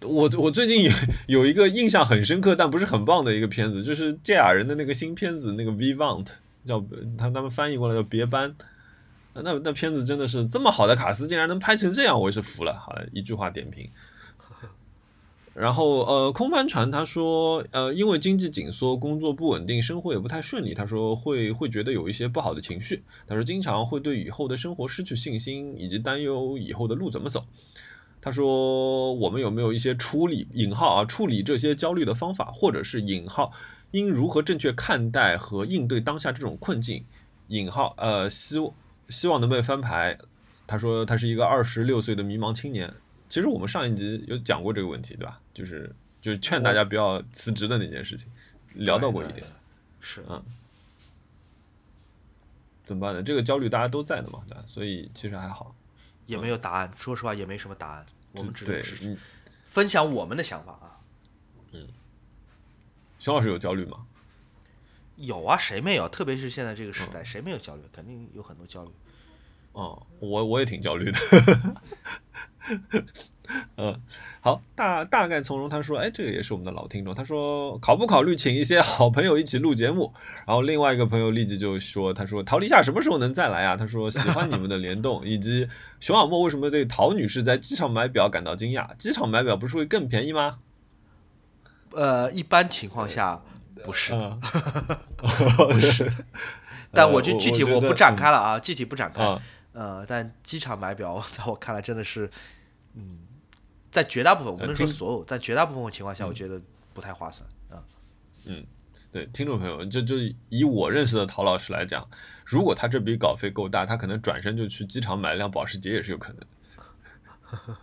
我我最近有有一个印象很深刻，但不是很棒的一个片子，就是芥雅人的那个新片子，那个《Vivant》，叫他他们翻译过来叫《别班》。那那片子真的是这么好的卡斯，竟然能拍成这样，我也是服了。好了，一句话点评。然后呃，空帆船他说呃，因为经济紧缩，工作不稳定，生活也不太顺利，他说会会觉得有一些不好的情绪。他说经常会对以后的生活失去信心，以及担忧以后的路怎么走。他说：“我们有没有一些处理引号啊处理这些焦虑的方法，或者是引号应如何正确看待和应对当下这种困境？引号呃希希望能被翻牌。”他说：“他是一个二十六岁的迷茫青年。其实我们上一集有讲过这个问题，对吧？就是就是劝大家不要辞职的那件事情，聊到过一点。是嗯，怎么办呢？这个焦虑大家都在的嘛，对吧？所以其实还好，也没有答案。说实话，也没什么答案。”我们只是分享我们的想法啊。嗯，熊老师有焦虑吗？有啊，谁没有？特别是现在这个时代，谁没有焦虑？肯定有很多焦虑。哦，我我也挺焦虑的。嗯，好，大大概从容。他说：“哎，这个也是我们的老听众。他说，考不考虑请一些好朋友一起录节目？”然后另外一个朋友立即就说：“他说，陶立夏什么时候能再来啊？”他说：“喜欢你们的联动，以及熊小莫为什么对陶女士在机场买表感到惊讶？机场买表不是会更便宜吗？”呃，一般情况下 不是，不是。但我就具体我不展开了啊，具体不展开。呃，但机场买表，在我看来真的是，嗯。在绝大部分，我不能说所有，在绝大部分情况下，我觉得不太划算啊。嗯，对，听众朋友，就就以我认识的陶老师来讲，如果他这笔稿费够大，他可能转身就去机场买一辆保时捷也是有可能。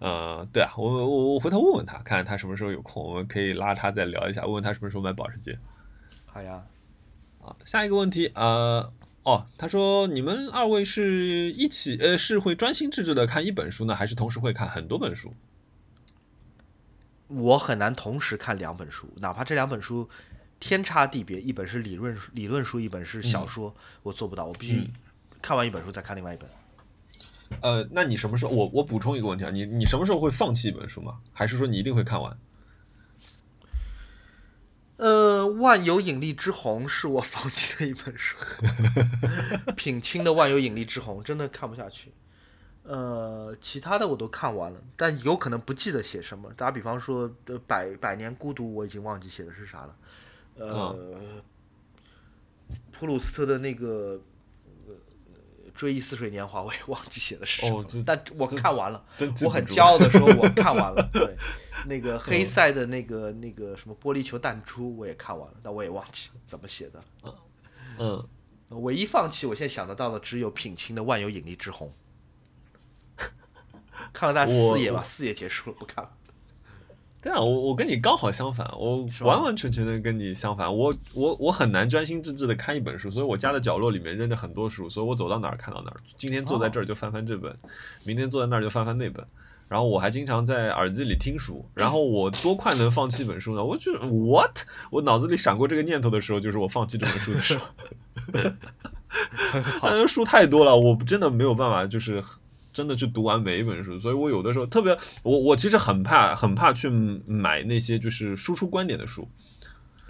呃，对啊，我我我回头问问他，看看他什么时候有空，我们可以拉他再聊一下，问问他什么时候买保时捷。好呀。啊，下一个问题，呃。哦，他说你们二位是一起呃，是会专心致志的看一本书呢，还是同时会看很多本书？我很难同时看两本书，哪怕这两本书天差地别，一本是理论理论书，一本是小说，我做不到，我必须看完一本书再看另外一本。呃，那你什么时候？我我补充一个问题啊，你你什么时候会放弃一本书吗？还是说你一定会看完？呃，万有引力之虹是我放弃的一本书，品清的万有引力之虹真的看不下去。呃，其他的我都看完了，但有可能不记得写什么。打比方说，呃，百百年孤独我已经忘记写的是啥了。呃，普鲁斯特的那个。追忆似水年华，我也忘记写的是什么，但我看完了，我很骄傲的说，我看完了。对，那个黑塞的那个那个什么玻璃球弹珠，我也看完了，但我也忘记怎么写的。嗯，唯一放弃，我现在想得到的只有品清的万有引力之虹，看了大概四页吧，四页结束了，不看了。对啊，我我跟你刚好相反，我完完全全的跟你相反。我我我很难专心致志的看一本书，所以我家的角落里面扔着很多书，所以我走到哪儿看到哪儿。今天坐在这儿就翻翻这本，明天坐在那儿就翻翻那本。然后我还经常在耳机里听书，然后我多快能放弃一本书呢？我就 what？我脑子里闪过这个念头的时候，就是我放弃这本书的时候。但是书太多了，我真的没有办法，就是真的去读完每一本书。所以我有的时候特别，我我其实很怕，很怕去买那些就是输出观点的书。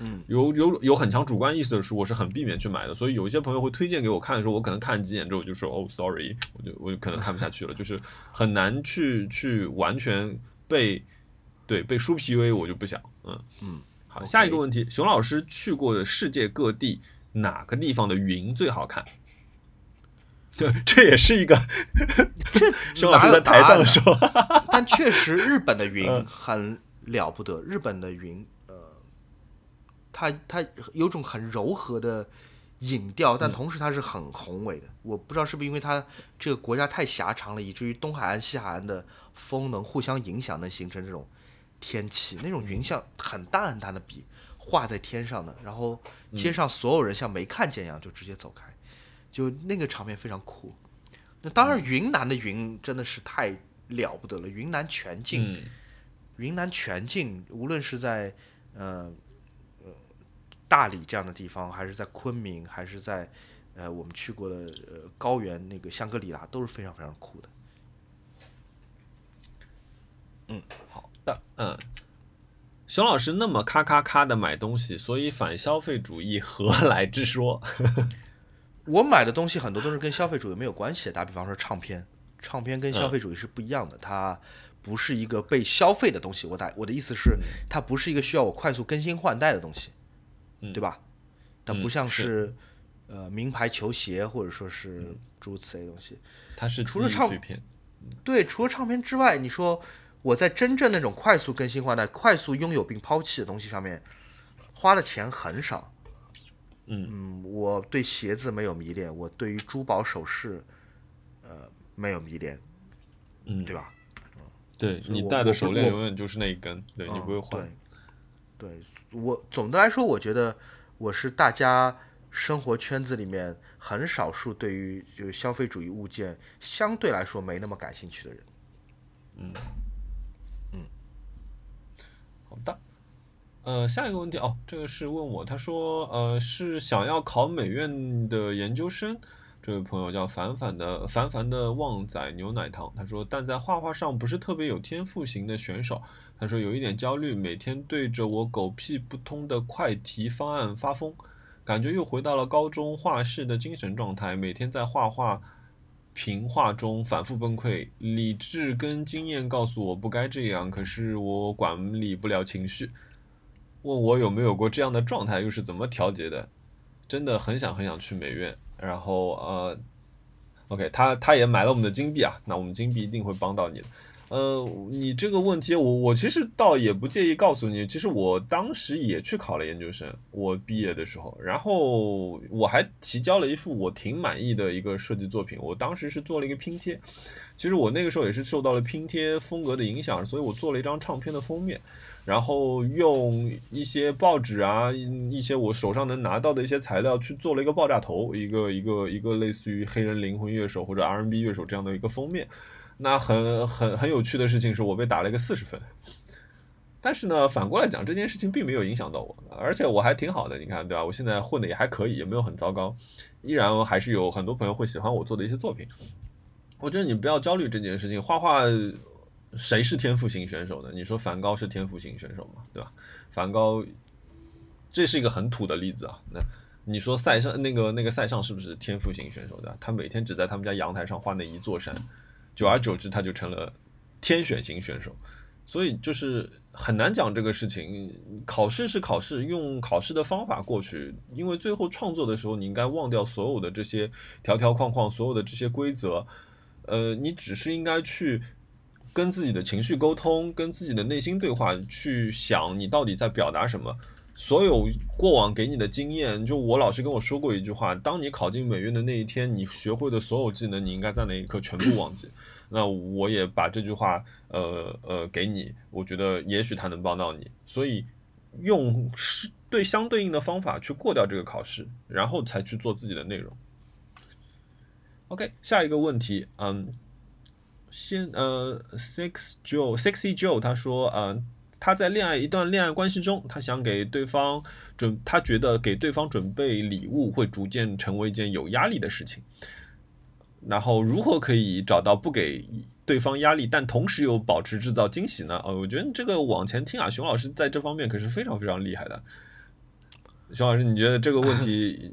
嗯，有有有很强主观意识的书，我是很避免去买的。所以有一些朋友会推荐给我看的时候，我可能看几眼之后就说哦，sorry，我就我就可能看不下去了，就是很难去去完全被对被书 PUA，我就不想。嗯嗯，好，下一个问题，熊老师去过的世界各地哪个地方的云最好看？对，这也是一个熊老师在台上的时候，但确实日本的云很了不得，日本的云呃。它它有种很柔和的影调，但同时它是很宏伟的。我不知道是不是因为它这个国家太狭长了，以至于东海岸、西海岸的风能互相影响，能形成这种天气。那种云像很淡很淡的笔画在天上的，然后街上所有人像没看见一样就直接走开，就那个场面非常酷。那当然，云南的云真的是太了不得了，云南全境，云南全境，无论是在呃。大理这样的地方，还是在昆明，还是在，呃，我们去过的呃高原那个香格里拉，都是非常非常酷的。嗯，好的，嗯，熊老师那么咔咔咔的买东西，所以反消费主义何来之说？我买的东西很多都是跟消费主义没有关系的。打比方说唱片，唱片跟消费主义是不一样的，它不是一个被消费的东西。我打我的意思是，它不是一个需要我快速更新换代的东西。对吧？它不像是呃名牌球鞋，或者说是诸如此类东西。它是除了唱片，对，除了唱片之外，你说我在真正那种快速更新换代、快速拥有并抛弃的东西上面花的钱很少。嗯嗯，我对鞋子没有迷恋，我对于珠宝首饰呃没有迷恋。嗯，对吧？嗯对你戴的手链永远就是那一根，对你不会换。对我总的来说，我觉得我是大家生活圈子里面很少数对于就是消费主义物件相对来说没那么感兴趣的人。嗯嗯，好的。呃，下一个问题哦，这个是问我，他说呃是想要考美院的研究生。这位朋友叫凡凡的凡凡的旺仔牛奶糖，他说但在画画上不是特别有天赋型的选手。他说有一点焦虑，每天对着我狗屁不通的快题方案发疯，感觉又回到了高中画室的精神状态，每天在画画评画中反复崩溃。理智跟经验告诉我不该这样，可是我管理不了情绪。问我有没有过这样的状态，又是怎么调节的？真的很想很想去美院。然后呃，OK，他他也买了我们的金币啊，那我们金币一定会帮到你的。呃，你这个问题，我我其实倒也不介意告诉你，其实我当时也去考了研究生，我毕业的时候，然后我还提交了一幅我挺满意的一个设计作品，我当时是做了一个拼贴，其实我那个时候也是受到了拼贴风格的影响，所以我做了一张唱片的封面，然后用一些报纸啊，一些我手上能拿到的一些材料去做了一个爆炸头，一个一个一个类似于黑人灵魂乐手或者 R N B 乐手这样的一个封面。那很很很有趣的事情是我被打了一个四十分，但是呢，反过来讲，这件事情并没有影响到我，而且我还挺好的，你看对吧？我现在混的也还可以，也没有很糟糕，依然还是有很多朋友会喜欢我做的一些作品。我觉得你不要焦虑这件事情，画画谁是天赋型选手呢？你说梵高是天赋型选手吗？对吧？梵高这是一个很土的例子啊。那你说塞尚那个那个塞尚是不是天赋型选手的？他每天只在他们家阳台上画那一座山。久而久之，他就成了天选型选手，所以就是很难讲这个事情。考试是考试，用考试的方法过去，因为最后创作的时候，你应该忘掉所有的这些条条框框，所有的这些规则。呃，你只是应该去跟自己的情绪沟通，跟自己的内心对话，去想你到底在表达什么。所有过往给你的经验，就我老师跟我说过一句话：，当你考进美院的那一天，你学会的所有技能，你应该在那一刻全部忘记。那我也把这句话，呃呃，给你，我觉得也许他能帮到你。所以用是对相对应的方法去过掉这个考试，然后才去做自己的内容。OK，下一个问题，嗯，先呃，Six Joe Sexy Joe 他说，呃，他在恋爱一段恋爱关系中，他想给对方准，他觉得给对方准备礼物会逐渐成为一件有压力的事情。然后如何可以找到不给对方压力，但同时又保持制造惊喜呢？哦，我觉得这个往前听啊，熊老师在这方面可是非常非常厉害的。熊老师，你觉得这个问题？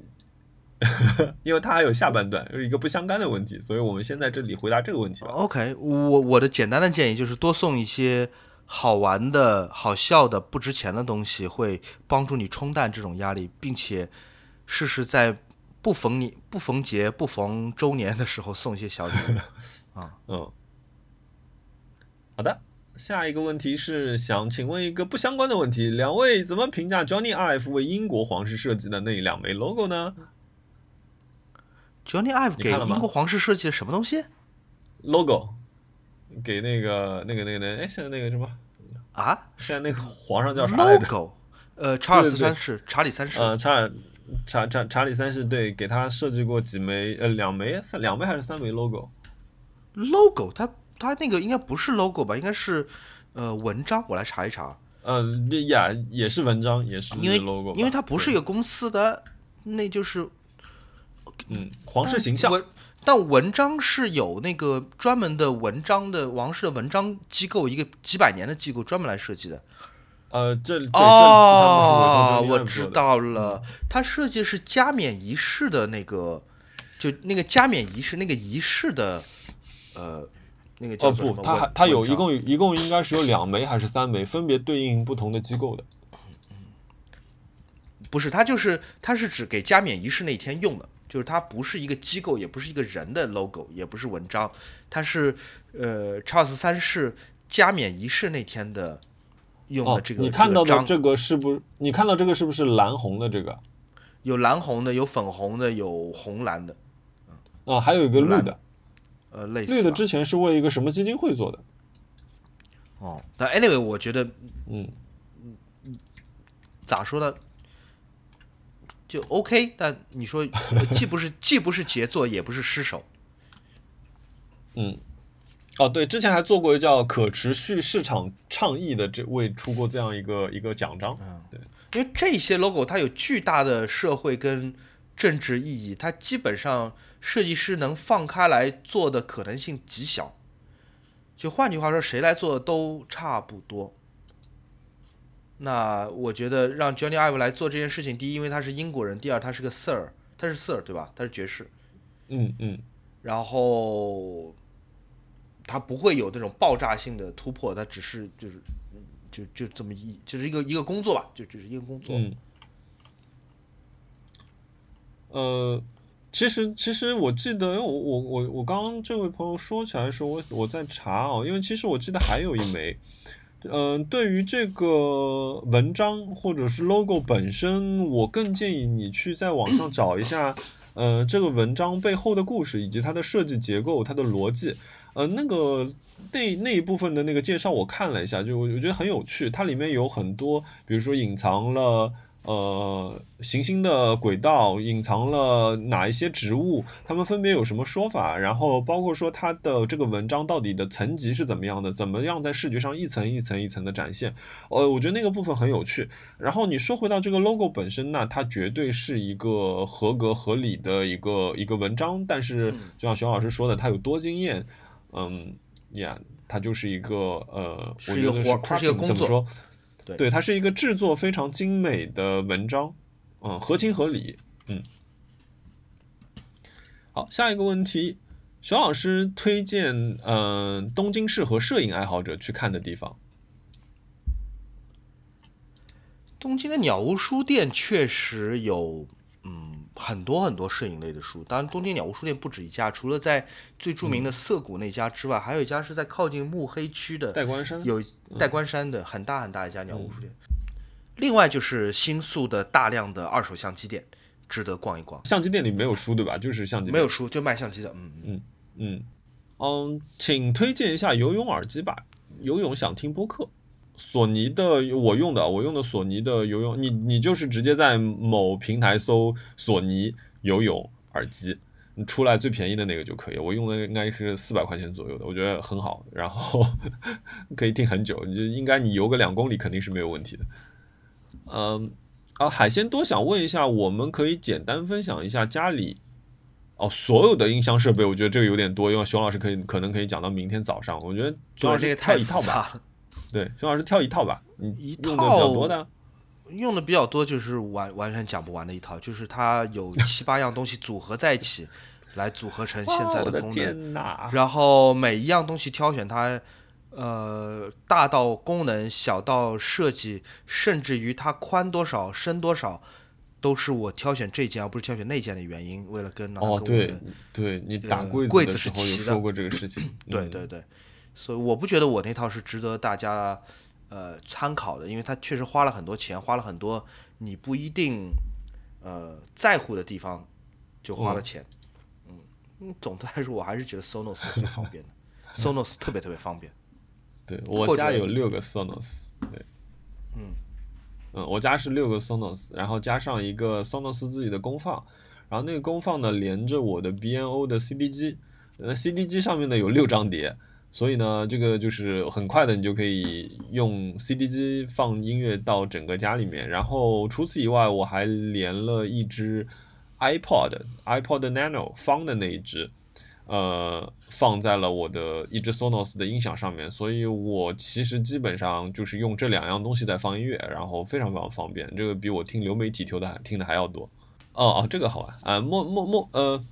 因为它还有下半段，是一个不相干的问题，所以我们先在这里回答这个问题。OK，我我的简单的建议就是多送一些好玩的、好笑的、不值钱的东西，会帮助你冲淡这种压力，并且试试在不逢你不逢节、不逢周年的时候送一些小礼物。啊，嗯，好的，下一个问题是想请问一个不相关的问题：两位怎么评价 Johnny R F 为英国皇室设计的那两枚 logo 呢？Johnny Ive 给英国皇室设计了什么东西？logo，给那个那个那个那哎，现在那个什么啊？现在那个皇上叫啥？logo，呃，查尔斯三世，查理三世。呃，查尔查查查理三世对，给他设计过几枚呃两枚三两枚还是三枚 logo？logo，他他那个应该不是 logo 吧？应该是呃文章，我来查一查。嗯，呀，也是文章，也是因为 logo，因为它不是一个公司的，那就是。嗯，皇室形象。文，但文章是有那个专门的文章的王室的文章机构，一个几百年的机构专门来设计的。呃，这哦，我知道了，他设计是加冕仪式的那个，就那个加冕仪式那个仪式的，呃，那个叫哦不，他还他有一共一共应该是有两枚还是三枚，分别对应不同的机构的。不是，他就是他是指给加冕仪式那天用的。就是它不是一个机构，也不是一个人的 logo，也不是文章，它是呃查尔斯三世加冕仪式那天的用的这个。你看到的这个是不？你看到这个是不是蓝红的这个？有蓝红的，有粉红的，有红蓝的。啊，还有一个绿的。呃，类似。绿的之前是为一个什么基金会做的？哦，但 anyway，我觉得，嗯嗯，咋说呢？就 OK，但你说既不是既不是杰作，也不是失手。嗯，哦，对，之前还做过叫可持续市场倡议的这位出过这样一个一个奖章。嗯，对，因为这些 logo 它有巨大的社会跟政治意义，它基本上设计师能放开来做的可能性极小。就换句话说，谁来做都差不多。那我觉得让 Johnny Ive 来做这件事情，第一，因为他是英国人；第二，他是个 Sir，他是 Sir 对吧？他是爵士。嗯嗯。然后他不会有那种爆炸性的突破，他只是就是就就这么一就是一个一个工作吧，就只是一个工作。嗯。呃，其实其实我记得，我我我我刚刚这位朋友说起来的时候，我我在查哦，因为其实我记得还有一枚。嗯，对于这个文章或者是 logo 本身，我更建议你去在网上找一下，呃，这个文章背后的故事以及它的设计结构、它的逻辑。呃，那个那那一部分的那个介绍我看了一下，就我觉得很有趣，它里面有很多，比如说隐藏了。呃，行星的轨道隐藏了哪一些植物？它们分别有什么说法？然后包括说它的这个文章到底的层级是怎么样的？怎么样在视觉上一层一层一层的展现？呃，我觉得那个部分很有趣。然后你说回到这个 logo 本身，那它绝对是一个合格合理的一个一个文章。但是就像熊老师说的，它有多惊艳？嗯，呀，它就是一个呃，我觉得是它是一个工作。对，它是一个制作非常精美的文章，嗯，合情合理，嗯。好，下一个问题，熊老师推荐，嗯，东京适合摄影爱好者去看的地方。东京的鸟屋书店确实有。很多很多摄影类的书，当然东京鸟屋书店不止一家，除了在最著名的涩谷那家之外，还有一家是在靠近目黑区的代官山，有代官山的很大很大一家鸟屋书店。另外就是新宿的大量的二手相机店，值得逛一逛。相机店里没有书对吧？就是相机没有书，就卖相机的。嗯嗯嗯嗯，请推荐一下游泳耳机吧，游泳想听播客。索尼的，我用的，我用的索尼的游泳，你你就是直接在某平台搜索尼游泳耳机，你出来最便宜的那个就可以。我用的应该是四百块钱左右的，我觉得很好，然后 可以听很久。你就应该你游个两公里肯定是没有问题的。嗯，啊，海鲜多想问一下，我们可以简单分享一下家里哦所有的音箱设备。我觉得这个有点多，因为熊老师可以可能可以讲到明天早上。我觉得熊老师挑一套吧。对，熊老师挑一套吧。嗯，用的比较多的。用的比较多就是完完全讲不完的一套，就是它有 七八样东西组合在一起，来组合成现在的功能。然后每一样东西挑选它，呃，大到功能，小到设计，甚至于它宽多少、深多少，都是我挑选这件而不是挑选那件的原因。为了跟哦，对，对你打柜子是齐的，说过这个事情。对对对，所以我不觉得我那套是值得大家。呃，参考的，因为它确实花了很多钱，花了很多你不一定呃在乎的地方，就花了钱。嗯，总的来说，我还是觉得 Sonos 最方便的，Sonos 特别特别方便。对我家有六个 Sonos，对，嗯嗯，我家是六个 Sonos，然后加上一个 Sonos 自己的功放，然后那个功放呢连着我的 B N O 的 CD 机，呃，CD 机上面呢有六张碟。所以呢，这个就是很快的，你就可以用 CD 机放音乐到整个家里面。然后除此以外，我还连了一只 iPod，iPod Nano 方的那一只，呃，放在了我的一只 Sonos 的音响上面。所以我其实基本上就是用这两样东西在放音乐，然后非常非常方便。这个比我听流媒体听的还听的还要多。哦哦，这个好玩啊！莫莫莫呃。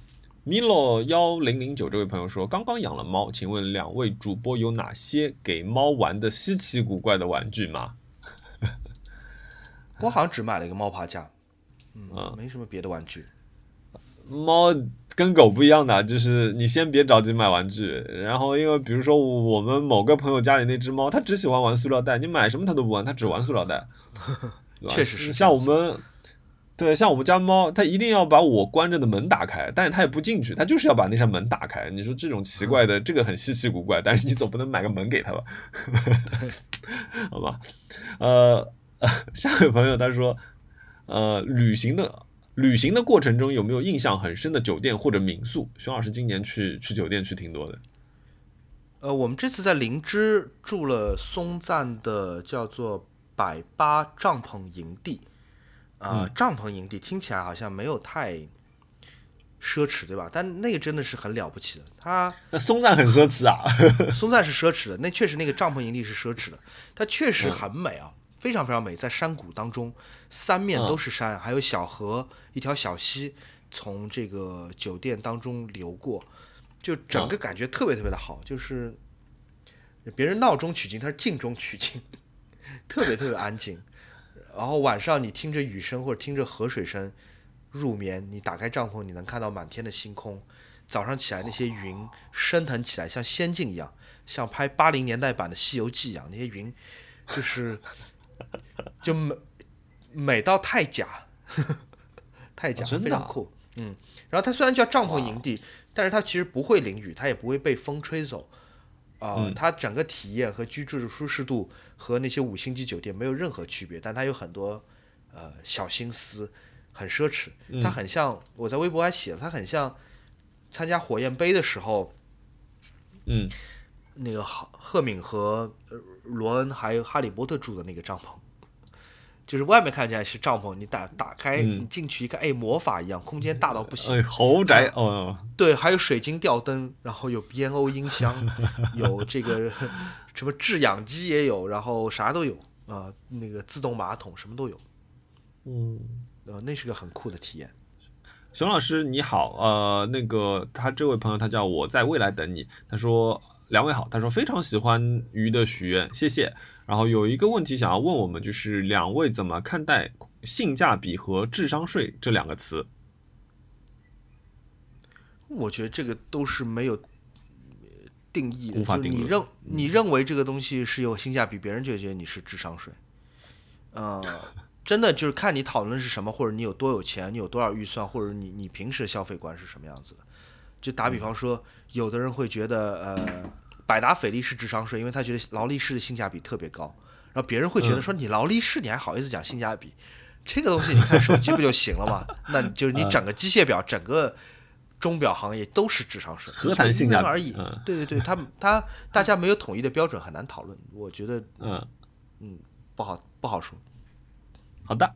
Milo 幺零零九这位朋友说：“刚刚养了猫，请问两位主播有哪些给猫玩的稀奇古怪的玩具吗？” 我好像只买了一个猫爬架，嗯，没什么别的玩具。猫跟狗不一样的，就是你先别着急买玩具，然后因为比如说我们某个朋友家里那只猫，它只喜欢玩塑料袋，你买什么它都不玩，它只玩塑料袋。确实是像我们。对，像我们家猫，它一定要把我关着的门打开，但是它也不进去，它就是要把那扇门打开。你说这种奇怪的，这个很稀奇古怪，但是你总不能买个门给它吧？好吧，呃，下一位朋友他说，呃，旅行的旅行的过程中有没有印象很深的酒店或者民宿？熊老师今年去去酒店去挺多的。呃，我们这次在灵芝住了松赞的叫做百八帐篷营地。啊，帐篷营地听起来好像没有太奢侈，对吧？但那个真的是很了不起的。它那松赞很奢侈啊，松赞是奢侈的。那确实那个帐篷营地是奢侈的，它确实很美啊，非常非常美，在山谷当中，三面都是山，还有小河，一条小溪从这个酒店当中流过，就整个感觉特别特别的好。就是别人闹中取静，它是静中取静，特别特别安静。然后晚上你听着雨声或者听着河水声入眠，你打开帐篷，你能看到满天的星空。早上起来那些云升腾起来，像仙境一样，像拍八零年代版的《西游记》一样，那些云就是就美美到太假，太假，非常酷。嗯，然后它虽然叫帐篷营地，但是它其实不会淋雨，它也不会被风吹走。啊，它整个体验和居住的舒适度和那些五星级酒店没有任何区别，但它有很多呃小心思，很奢侈。它很像我在微博还写了，它很像参加火焰杯的时候，嗯，那个赫赫敏和罗恩还有哈利波特住的那个帐篷。就是外面看起来是帐篷，你打打开你进去一看，哎，魔法一样，空间大到不行。哎，豪宅哦。对，还有水晶吊灯，然后有 BNO 音箱，有这个什么制氧机也有，然后啥都有啊，那个自动马桶什么都有。嗯，呃，那是个很酷的体验。熊老师你好，呃，那个他这位朋友他叫我在未来等你，他说两位好，他说非常喜欢鱼的许愿，谢谢。然后有一个问题想要问我们，就是两位怎么看待性价比和智商税这两个词？我觉得这个都是没有定义，无法定义。你认你认为这个东西是有性价比，别人就觉得你是智商税。呃，真的就是看你讨论是什么，或者你有多有钱，你有多少预算，或者你你平时消费观是什么样子的。就打比方说，有的人会觉得呃。百达翡丽是智商税，因为他觉得劳力士的性价比特别高，然后别人会觉得说你劳力士你还好意思讲性价比？这个东西你看手机不就行了吗？那就是你整个机械表整个钟表行业都是智商税，何谈性价比而已。对对对，他他大家没有统一的标准，很难讨论。我觉得，嗯嗯，不好不好说。好的，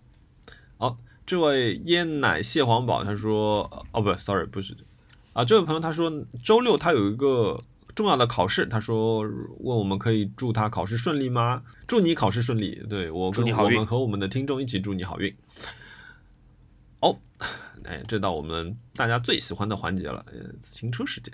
好，这位椰奶蟹黄堡他说，哦不，sorry，不是啊，这位朋友他说周六他有一个重要的考试，他说问我们可以祝他考试顺利吗？祝你考试顺利，对我跟我们和我们的听众一起祝你好运。哦，哎，这到我们大家最喜欢的环节了，自行车时间。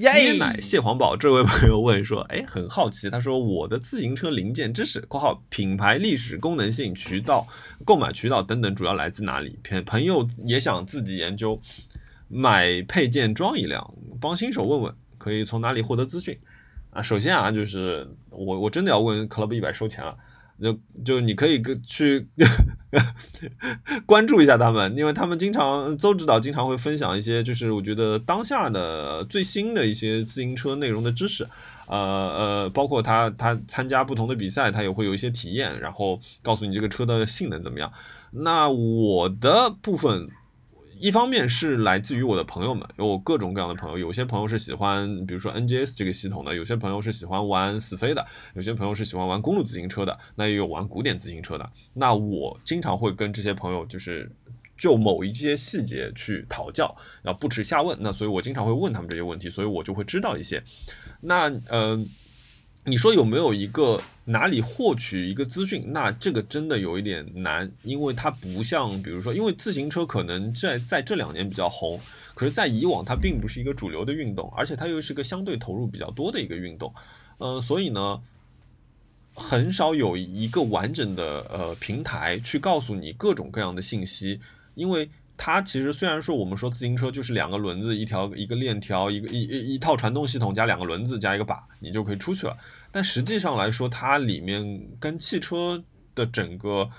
椰奶蟹黄堡这位朋友问说，哎，很好奇，他说我的自行车零件知识（括号品牌历史、功能性、渠道、购买渠道等等）主要来自哪里？朋朋友也想自己研究，买配件装一辆，帮新手问问，可以从哪里获得资讯？啊，首先啊，就是我我真的要问 Club 一百收钱了。就就你可以跟去 关注一下他们，因为他们经常邹指导经常会分享一些，就是我觉得当下的最新的一些自行车内容的知识，呃呃，包括他他参加不同的比赛，他也会有一些体验，然后告诉你这个车的性能怎么样。那我的部分。一方面是来自于我的朋友们，有我各种各样的朋友，有些朋友是喜欢，比如说 NGS 这个系统的，有些朋友是喜欢玩死飞的，有些朋友是喜欢玩公路自行车的，那也有玩古典自行车的。那我经常会跟这些朋友就是就某一些细节去讨教，然后不耻下问。那所以我经常会问他们这些问题，所以我就会知道一些。那嗯。你说有没有一个哪里获取一个资讯？那这个真的有一点难，因为它不像，比如说，因为自行车可能在在这两年比较红，可是，在以往它并不是一个主流的运动，而且它又是个相对投入比较多的一个运动，呃，所以呢，很少有一个完整的呃平台去告诉你各种各样的信息，因为它其实虽然说我们说自行车就是两个轮子，一条一个链条，一个一一一套传动系统加两个轮子加一个把，你就可以出去了。但实际上来说，它里面跟汽车的整个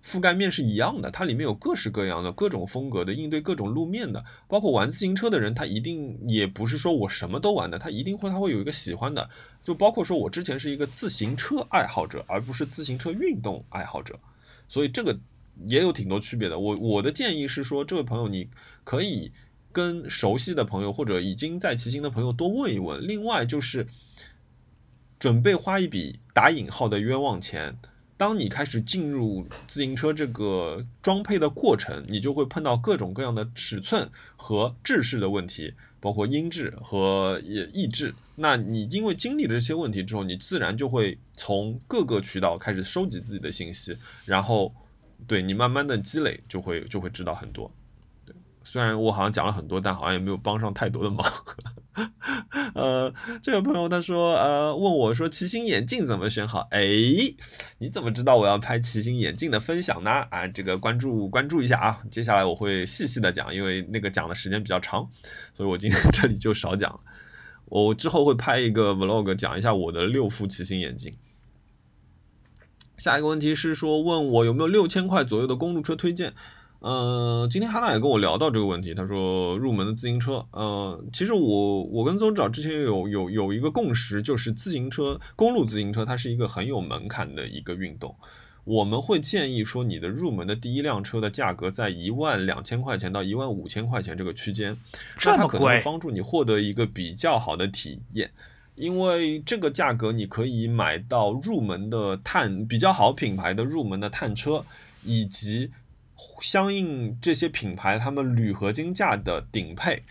覆盖面是一样的，它里面有各式各样的各种风格的应对各种路面的，包括玩自行车的人，他一定也不是说我什么都玩的，他一定会他会有一个喜欢的，就包括说我之前是一个自行车爱好者，而不是自行车运动爱好者，所以这个也有挺多区别的。我我的建议是说，这位朋友你可以跟熟悉的朋友或者已经在骑行的朋友多问一问，另外就是。准备花一笔打引号的冤枉钱。当你开始进入自行车这个装配的过程，你就会碰到各种各样的尺寸和制式的问题，包括音质和也抑制。那你因为经历了这些问题之后，你自然就会从各个渠道开始收集自己的信息，然后对你慢慢的积累，就会就会知道很多。对，虽然我好像讲了很多，但好像也没有帮上太多的忙。呃，这位朋友他说，呃，问我说骑行眼镜怎么选好？哎，你怎么知道我要拍骑行眼镜的分享呢？啊，这个关注关注一下啊，接下来我会细细的讲，因为那个讲的时间比较长，所以我今天这里就少讲了。我之后会拍一个 vlog 讲一下我的六副骑行眼镜。下一个问题是说，问我有没有六千块左右的公路车推荐？嗯，今天哈娜也跟我聊到这个问题，他说入门的自行车，嗯，其实我我跟邹指导之前有有有一个共识，就是自行车公路自行车它是一个很有门槛的一个运动，我们会建议说你的入门的第一辆车的价格在一万两千块钱到一万五千块钱这个区间，这么贵，可能帮助你获得一个比较好的体验，因为这个价格你可以买到入门的碳比较好品牌的入门的碳车，以及。相应这些品牌，他们铝合金架的顶配，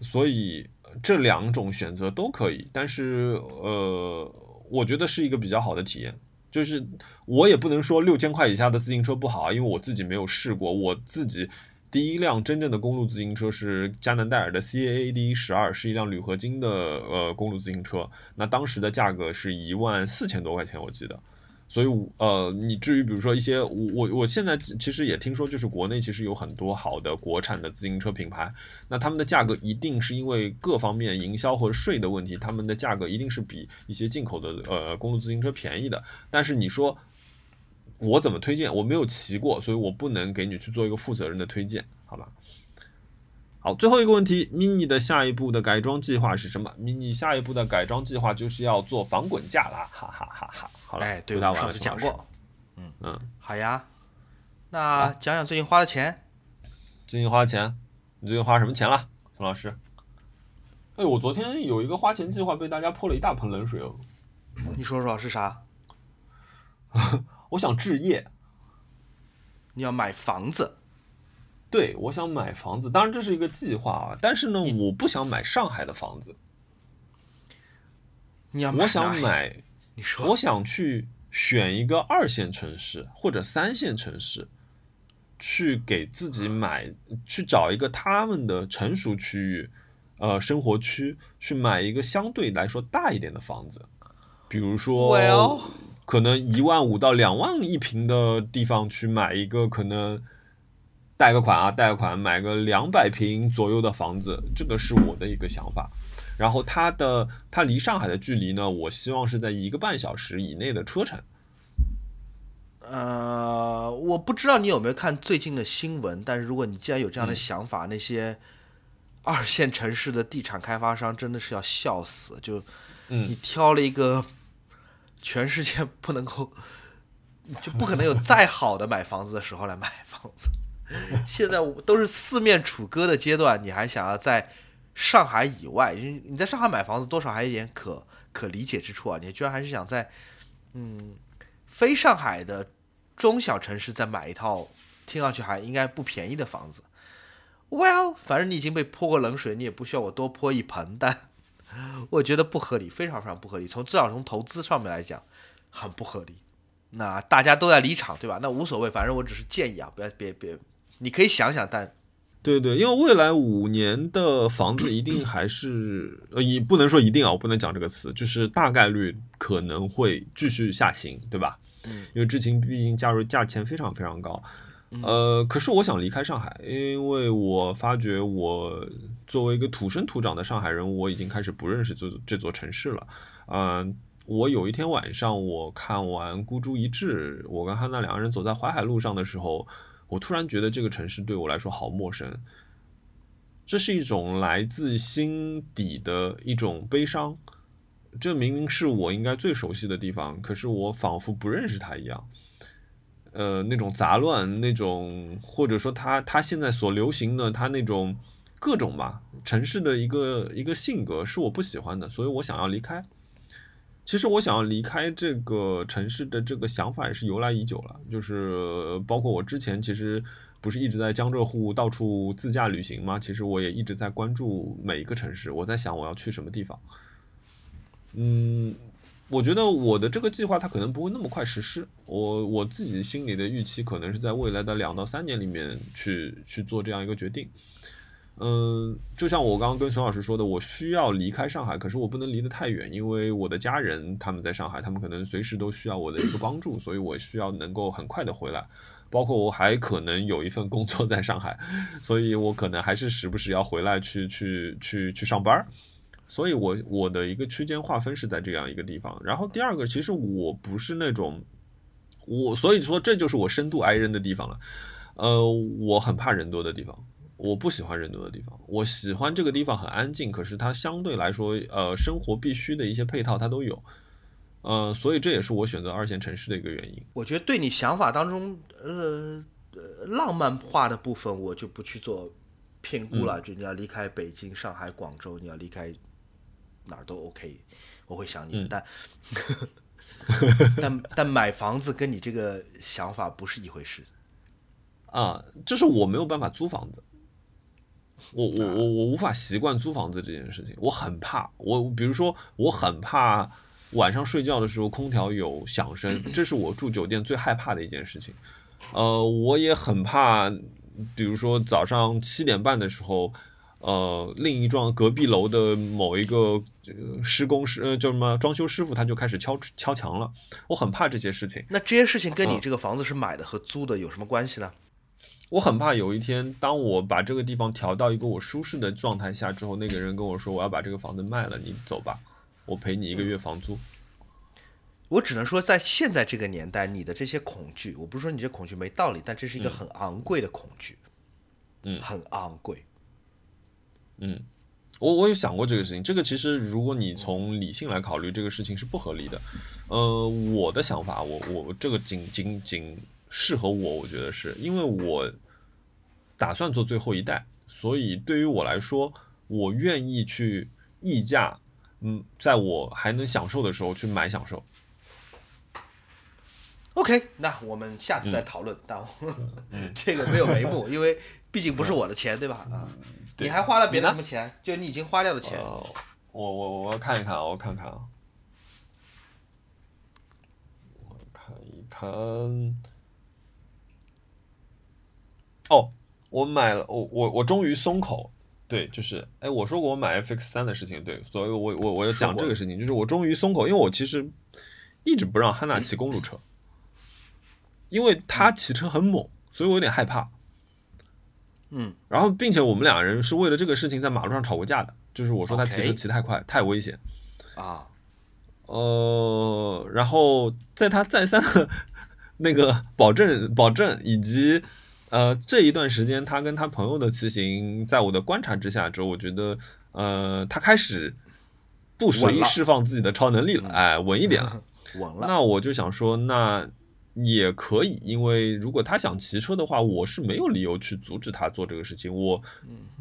所以这两种选择都可以。但是，呃，我觉得是一个比较好的体验。就是我也不能说六千块以下的自行车不好，因为我自己没有试过。我自己第一辆真正的公路自行车是加南戴尔的 CAAD 十二，是一辆铝合金的呃公路自行车。那当时的价格是一万四千多块钱，我记得。所以，呃，你至于比如说一些，我我我现在其实也听说，就是国内其实有很多好的国产的自行车品牌，那他们的价格一定是因为各方面营销和税的问题，他们的价格一定是比一些进口的呃公路自行车便宜的。但是你说我怎么推荐？我没有骑过，所以我不能给你去做一个负责任的推荐，好吧？好，最后一个问题，mini 的下一步的改装计划是什么？mini 下一步的改装计划就是要做防滚架啦，哈哈哈哈。好了，哎，对，我上次讲过，嗯嗯，好呀，那讲讲最近花的钱。最近花的钱，你最近花什么钱了？陈老师。哎，我昨天有一个花钱计划被大家泼了一大盆冷水哦。你说说是啥？我想置业。你要买房子？对，我想买房子。当然这是一个计划啊，但是呢，我不想买上海的房子。你要我想买，你说。我想去选一个二线城市或者三线城市，去给自己买，去找一个他们的成熟区域，呃，生活区，去买一个相对来说大一点的房子，比如说，可能一万五到两万一平的地方去买一个，可能贷个款啊，贷个款买个两百平左右的房子，这个是我的一个想法。然后它的它离上海的距离呢，我希望是在一个半小时以内的车程。呃，我不知道你有没有看最近的新闻，但是如果你既然有这样的想法，那些二线城市的地产开发商真的是要笑死。就你挑了一个全世界不能够，就不可能有再好的买房子的时候来买房子。现在都是四面楚歌的阶段，你还想要在？上海以外，你你在上海买房子，多少还有一点可可理解之处啊！你居然还是想在，嗯，非上海的中小城市再买一套，听上去还应该不便宜的房子。Well，反正你已经被泼过冷水，你也不需要我多泼一盆。但 我觉得不合理，非常非常不合理。从至少从投资上面来讲，很不合理。那大家都在离场，对吧？那无所谓，反正我只是建议啊，不要别别，你可以想想，但。对对，因为未来五年的房子一定还是呃，也不能说一定啊，我不能讲这个词，就是大概率可能会继续下行，对吧？嗯，因为之前毕竟加入价钱非常非常高，呃，可是我想离开上海，因为我发觉我作为一个土生土长的上海人，我已经开始不认识这这座城市了。嗯，我有一天晚上我看完《孤注一掷》，我跟汉娜两个人走在淮海路上的时候。我突然觉得这个城市对我来说好陌生，这是一种来自心底的一种悲伤。这明明是我应该最熟悉的地方，可是我仿佛不认识它一样。呃，那种杂乱，那种或者说他他现在所流行的他那种各种吧，城市的一个一个性格是我不喜欢的，所以我想要离开。其实我想要离开这个城市的这个想法也是由来已久了，就是包括我之前其实不是一直在江浙沪到处自驾旅行吗？其实我也一直在关注每一个城市，我在想我要去什么地方。嗯，我觉得我的这个计划它可能不会那么快实施，我我自己心里的预期可能是在未来的两到三年里面去去做这样一个决定。嗯，就像我刚刚跟熊老师说的，我需要离开上海，可是我不能离得太远，因为我的家人他们在上海，他们可能随时都需要我的一个帮助，所以我需要能够很快的回来。包括我还可能有一份工作在上海，所以我可能还是时不时要回来去去去去上班。所以我我的一个区间划分是在这样一个地方。然后第二个，其实我不是那种我，所以说这就是我深度挨人的地方了。呃，我很怕人多的地方。我不喜欢人多的地方，我喜欢这个地方很安静，可是它相对来说，呃，生活必须的一些配套它都有，呃，所以这也是我选择二线城市的一个原因。我觉得对你想法当中，呃，浪漫化的部分我就不去做评估了，就你要离开北京、上海、广州，你要离开哪儿都 OK，我会想你，但 但但买房子跟你这个想法不是一回事啊，就是我没有办法租房子。我我我我无法习惯租房子这件事情，我很怕。我比如说，我很怕晚上睡觉的时候空调有响声，这是我住酒店最害怕的一件事情。呃，我也很怕，比如说早上七点半的时候，呃，另一幢隔壁楼的某一个施工师呃叫什么装修师傅他就开始敲敲墙了，我很怕这些事情。那这些事情跟你这个房子是买的和租的有什么关系呢？我很怕有一天，当我把这个地方调到一个我舒适的状态下之后，那个人跟我说：“我要把这个房子卖了，你走吧，我赔你一个月房租。”我只能说，在现在这个年代，你的这些恐惧，我不是说你这恐惧没道理，但这是一个很昂贵的恐惧，嗯，很昂贵。嗯，我我有想过这个事情，这个其实如果你从理性来考虑，这个事情是不合理的。呃，我的想法，我我这个仅仅仅。适合我，我觉得是因为我打算做最后一代，所以对于我来说，我愿意去溢价，嗯，在我还能享受的时候去买享受。OK，那我们下次再讨论。但 我这个没有眉目，因为毕竟不是我的钱，对吧？啊，你还花了别的什么钱？就你已经花掉的钱。呃，我我我要看一看啊，我看看啊，我看一看。哦，我买了，我我我终于松口。对，就是，哎，我说过我买 FX 三的事情，对，所以我我我要讲这个事情，就是我终于松口，因为我其实一直不让汉娜 骑公路车，因为她骑车很猛，所以我有点害怕。嗯，然后，并且我们两人是为了这个事情在马路上吵过架的，就是我说他骑车骑太快太危险，啊，呃，然后在他再三的 那个保证保证以及呃这一段时间他跟他朋友的骑行，在我的观察之下之后，我觉得呃他开始不随意释放自己的超能力了，哎，稳一点了。稳了。那我就想说，那也可以，因为如果他想骑车的话，我是没有理由去阻止他做这个事情。我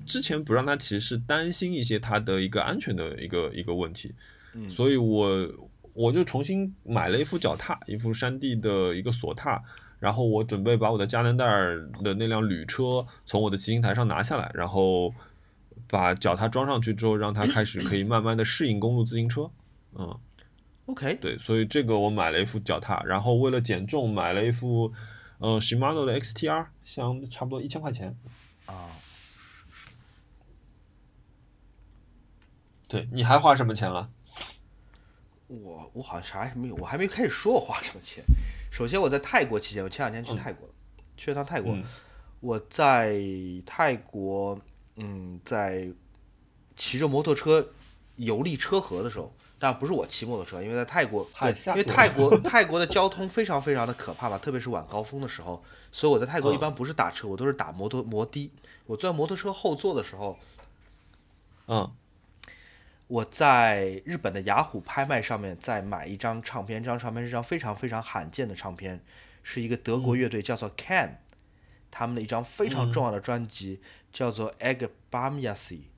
之前不让他骑是担心一些他的一个安全的一个一个问题，嗯所以我我就重新买了一副脚踏，一副山地的一个锁踏。然后我准备把我的加能戴尔的那辆旅车从我的骑行台上拿下来，然后把脚踏装上去之后，让它开始可以慢慢的适应公路自行车。嗯，OK，对，所以这个我买了一副脚踏，然后为了减重买了一副，呃，Shimano 的 XTR，像差不多一千块钱。啊，对，你还花什么钱了？我我好像啥也没有，我还没开始说我花什么钱。首先我在泰国期间，我前两天去泰国了，去了趟泰国。嗯我在泰国，嗯，在骑着摩托车游历车河的时候，当然不是我骑摩托车，因为在泰国，对，因为泰国 泰国的交通非常非常的可怕吧，特别是晚高峰的时候，所以我在泰国一嗯般不是打车，我都是打摩托摩的。我坐在摩托车后座的时候，嗯我在日本的雅虎拍卖上面再买一张唱片，这张唱片是一张非常非常罕见的唱片，是一个德国乐队叫做 Can，、他们的一张非常重要的专辑、叫做 Egg b a m y a s i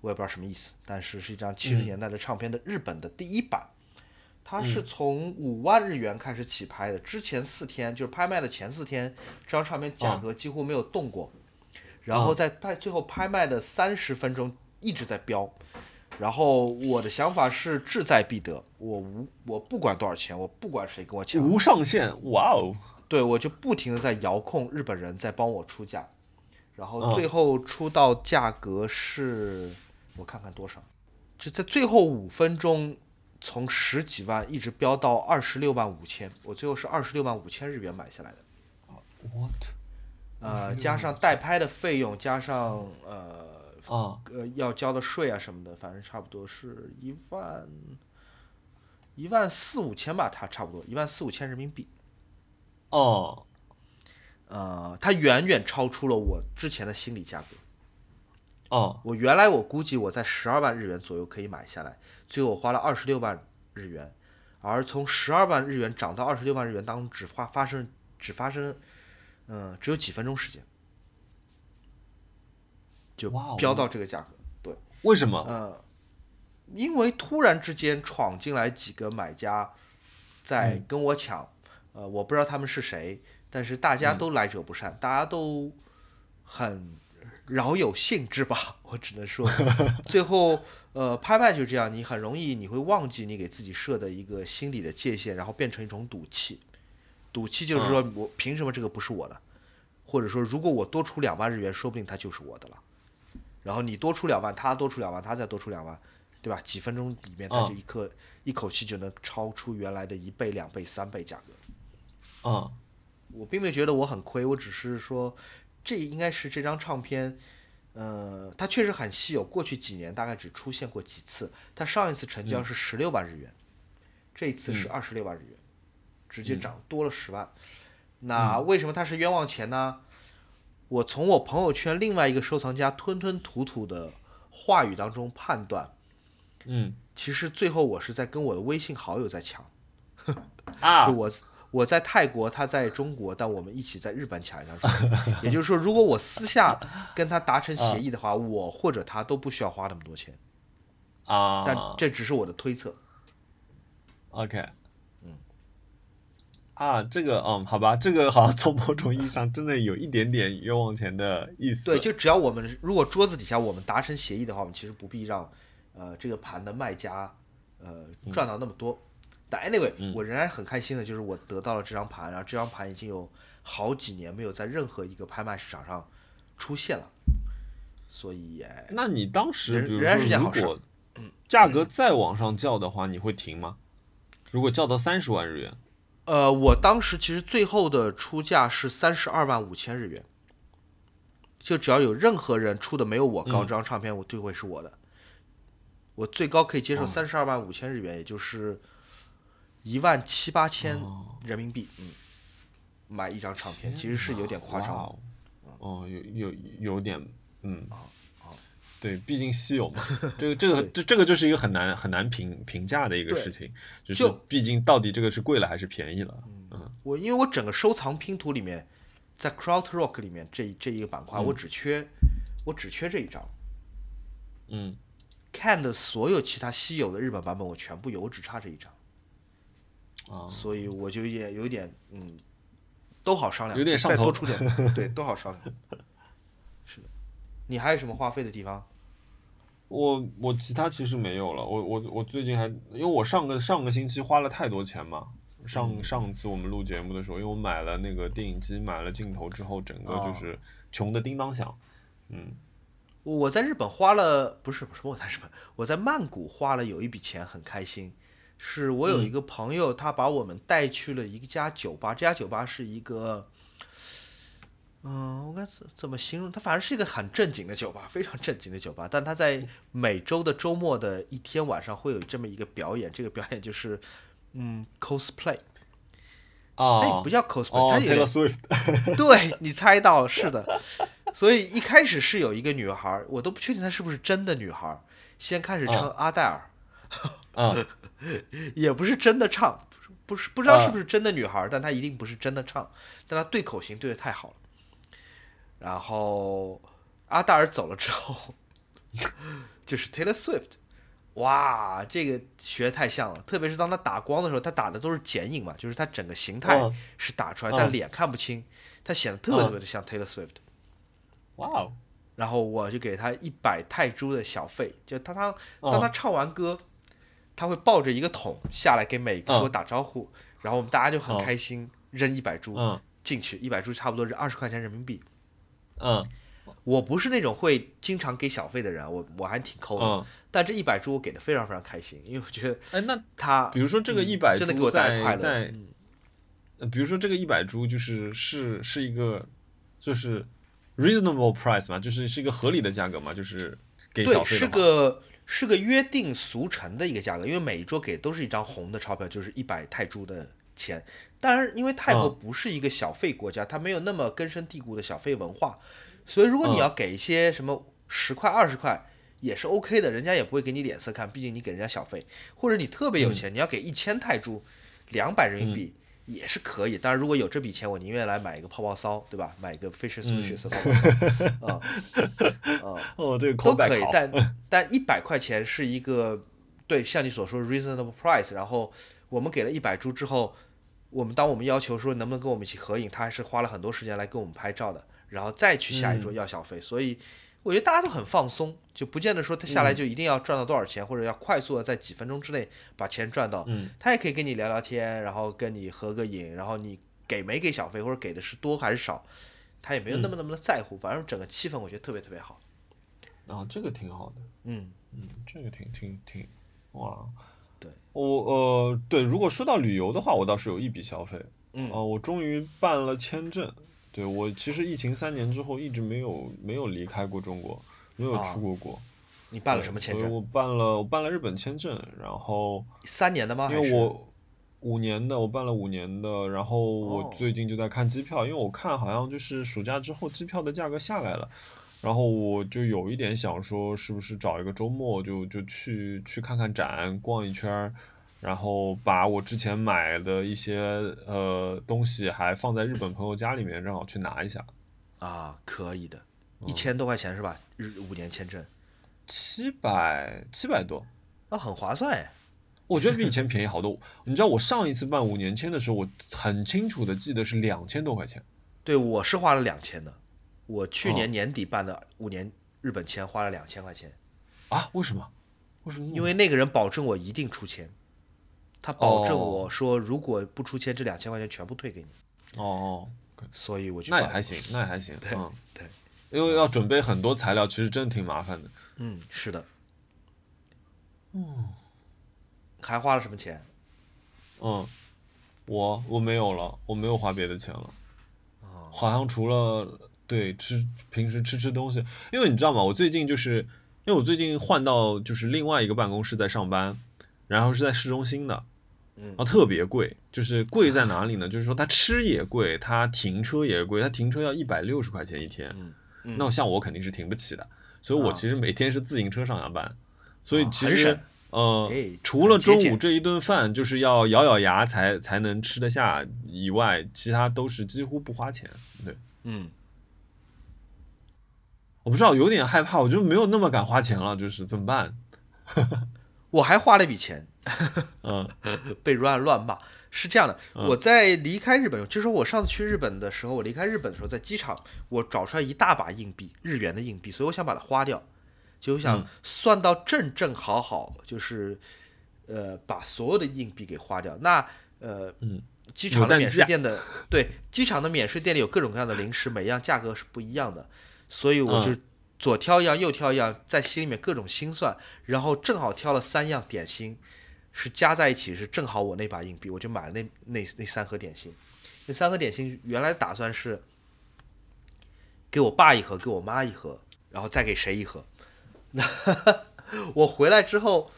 我也不知道什么意思，但是是一张七十年代的唱片的日本的第一版。它是从五万日元开始起拍的，之前四天就是拍卖的前四天，这张唱片价格几乎没有动过，然后在拍最后拍卖的三十分钟一直在飙，然后我的想法是志在必得，我无我不管多少钱，我不管谁跟我抢，无上限，哇哦！对我就不停的在遥控日本人在帮我出价，然后嗯最后出到价格是，我看看多少，就在最后五分钟，从十几万一直飙到二十六万五千，我最后是二十六万五千日元买下来的，What？呃，加上代拍的费用，加上呃啊，呃要交的税啊什么的，反正差不多是一万一万四五千吧，它差不多一万四五千人民币。哦，呃，它远远超出了我之前的心理价格。哦，我原来我估计我在十二万日元左右可以买下来，最后我花了二十六万日元，而从十二万日元涨到二十六万日元当中只发发生只发生，嗯、只有几分钟时间，就飙到这个价格。对，为什么？呃，因为突然之间闯进来几个买家，在嗯跟我抢，呃，我不知道他们是谁，但是大嗯家都来者不善，大家都很饶有兴致吧，我只能说，最后呃，拍卖就这样，你很容易你会忘记你给自己设的一个心理的界限，然后变成一种赌气。赌气就是说我凭什么这个不是我的，或者说如果我多出两万日元，说不定它就是我的了。然后你多出两万，他多出两万，他再多出两万，对吧？几分钟里面，他就嗯一刻、一口气就能超出原来的一倍、两倍、三倍价格。啊，我并没有觉得我很亏，我只是说，这应该是这张唱片，呃，它确实很稀有，过去几年大概只出现过几次。它上一次成交是十六万日元，这一次是二十六万日元，直接涨多了十万。那为什么它是冤枉钱呢？我从我朋友圈另外一个收藏家吞吞吐吐的话语当中判断，嗯其实最后我是在跟我的微信好友在抢。啊就，我我在泰国，他在中国，但我们一起在日本抢一张。也就是说，如果我私下跟他达成协议的话，我或者他都不需要花那么多钱。啊，但这只是我的推测。OK，嗯，啊，这个，嗯，好吧，这个好像从某种意义上真的有一点点冤枉钱的意思。对，就只要我们如果桌子底下我们达成协议的话，我们其实不必让呃这个盘的卖家呃赚到那么多。但 anyway，、我仍然很开心的，就是我得到了这张盘，然后这张盘已经有好几年没有在任何一个拍卖市场上出现了，所以哎那你当时，仍仍然是件好事说如果价格再往上叫的话，你会停吗？如果叫到三十万日元，呃，我当时其实最后的出价是三十二万五千日元，就只要有任何人出的没有我高，嗯。这张唱片我就会是我的。我最高可以接受哦。三十二万五千日元，也就是一万七八千哦。人民币，嗯，买一张唱片，其实是有点夸张哦。哦，有有有点，嗯，哦对，毕竟稀有嘛，这个这个这这个就是一个很难很难评评价的一个事情，就就是毕竟到底这个是贵了还是便宜了，嗯我因为我整个收藏拼图里面，在 Crowd Rock 里面这这一个板块，我只缺我只缺这一张。嗯，看的所有其他稀有的日本版本我全部有，我只差这一张，啊，所以我就也有点嗯，都好商量，有点上头再多出点，对，都好商量。是的，你还有什么花费的地方？我我其他其实没有了，我我我最近还因为我上个上个星期花了太多钱嘛，上嗯。上次我们录节目的时候，因为我买了那个电影机，买了镜头之后，整个哦。就是穷的叮当响，嗯，我在日本花了，不是不是我在日本，我在曼谷花了有一笔钱，很开心。是我有一个朋友，他把我们带去了一家酒吧，这家酒吧是一个，嗯，我该怎怎么形容？它反正是一个很正经的酒吧，非常正经的酒吧。但它在每周的周末的一天晚上会有这么一个表演，这个表演就是，嗯，cosplay。哎，啊不，叫 cosplay，、哦它有 Swift，对你猜到了，是的。所以一开始是有一个女孩儿，我都不确定她是不是真的女孩儿。先开始唱阿黛尔，嗯 也不是真的唱，不是不知道啊是不是真的女孩儿，但她一定不是真的唱，但她对口型对的太好了。然后阿黛尔走了之后，就是 Taylor Swift，哇，这个学得太像了，特别是当他打光的时候，他打的都是剪影嘛，就是他整个形态嗯是打出来，嗯但脸看不清，他显得特别嗯特别的像 Taylor Swift。哇哦，然后我就给他一百泰铢的小费，就他他嗯当他唱完歌，他会抱着一个桶下来给每个桌嗯打招呼，然后我们大家就很嗯开心，扔一百铢嗯。进去，一百铢差不多是二十块钱人民币。嗯。我不是那种会经常给小费的人，我我还挺抠的，嗯，但这一百铢我给的非常非常开心，因为我觉得哎，那他比如说这个嗯一百真的给我带来快乐。比如说这个一百铢就是是是一个就是 reasonable price 嘛，就是是一个合理的价格嘛，就是给小对，是费的嘛。个是个约定俗成的一个价格，因为每一桌给都是一张红的钞票，就是一百泰铢的钱。当然，因为泰国嗯不是一个小费国家，它没有那么根深蒂固的小费文化，所以如果你嗯要给一些什么十块、二十块。也是 OK 的，人家也不会给你脸色看，毕竟你给人家小费，或者你特别有钱，你要给一千泰铢，两百人民币、也是可以。当然，如果有这笔钱，我宁愿来买一个泡泡骚，对吧？买一个 Fisher Swishes 泡泡骚啊啊！哦，对，都可以，但但一百块钱是一个对，像你所说 reasonable price。然后我们给了一百株之后，我们当我们要求说能不能跟我们一起合影，他还是花了很多时间来跟我们拍照的，然后再去下一桌要小费。所以我觉得大家都很放松，就不见得说他下来就一定要赚到多少钱，或者要快速的在几分钟之内把钱赚到。嗯他也可以跟你聊聊天，然后跟你合个影，然后你给没给小费或者给的是多还是少，他也没有那么那么的在乎。反正整个气氛我觉得特别特别好。啊，这个挺好的，嗯。嗯，这个挺挺挺，哇，对，我呃对，如果说到旅游的话，我倒是有一笔消费，嗯哦、我终于办了签证。对我其实疫情三年之后一直没有没有离开过中国，没有啊出过国。你办了什么签证？我办了我办了日本签证，然后三年的吗？因为我五年的，我办了五年的，然后我哦最近就在看机票，因为我看好像就是暑假之后机票的价格下来了，然后我就有一点想说，是不是找一个周末就就去去看看展，逛一圈儿，然后把我之前买的一些呃东西还放在日本朋友家里面，正好去拿一下。啊，可以的，一千多块钱是吧？日五年签证，七百七百多，啊，很划算哎。我觉得比以前便宜好多。你知道我上一次办五年签的时候，我很清楚的记得是两千多块钱。对，我是花了两千的。我去年年底办的五年日本签花了两千块钱。啊？为什么？为什么？因为那个人保证我一定出签，他保证我说如果不出签，这两千块钱全部退给你。哦哦，所以我觉得那也还行，那也还行。对对，因为要准备很多材料，其实真的挺麻烦的。嗯，是的。嗯。还花了什么钱？嗯，我我没有了，我没有花别的钱了。好像除了对吃平时吃吃东西，因为你知道吗？我最近就是因为我最近换到就是另外一个办公室在上班，然后是在市中心的，嗯，啊特别贵，就是贵在哪里呢？就是说它吃也贵，它停车也贵，它停车要一百六十块钱一天。嗯，那像我肯定是停不起的，所以我其实每天是自行车上下班，所以其实。呃，除了中午这一顿饭就是要咬咬牙才才能吃得下以外，其他都是几乎不花钱。对，嗯，我不知道，有点害怕，我就没有那么敢花钱了，就是怎么办？我还花了一笔钱，嗯，被乱乱骂。是这样的，我在离开日本，就是我上次去日本的时候，我离开日本的时候，在机场我找出来一大把硬币，日元的硬币，所以我想把它花掉。就想算到正正好好，就是，呃，把所有的硬币给花掉。那呃，嗯机场的免税店的对，机场的免税店里有各种各样的零食，每样价格是不一样的，所以我就左挑一样，右挑一样，在心里面各种心算，然后正好挑了三样点心，是加在一起是正好我那把硬币，我就买了那那那三盒点心。那三盒点心原来打算是给我爸一盒，给我妈一盒，然后再给谁一盒。那 我回来之后，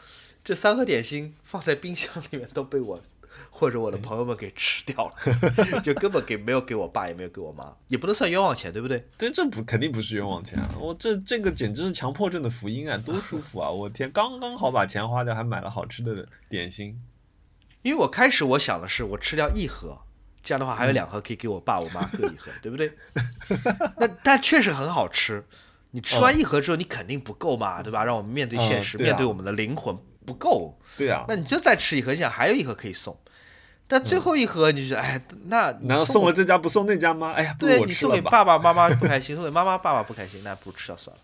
这三盒点心放在冰箱里面都被我或者我的朋友们给吃掉了，就根本给没有给我爸，也没有给我妈，也不能算冤枉钱，对不对？对，这不肯定不是冤枉钱啊！我这这个简直是强迫症的福音啊，多舒服啊！我天，刚刚好把钱花掉，还买了好吃的点心。因为我开始我想的是，我吃掉一盒，这样的话还有两盒可以给我爸我妈各一盒，对不对？那但确实很好吃。你吃完一盒之后，你肯定不够嘛，对吧？让我们面对现实，面对我们的灵魂不够。对呀，那你就再吃一盒，你想还有一盒可以送，但最后一盒你就哎，那难道送了这家不送那家吗？哎呀，对你送给爸爸妈妈不开心，送给妈妈爸爸不开心，那不吃了算了。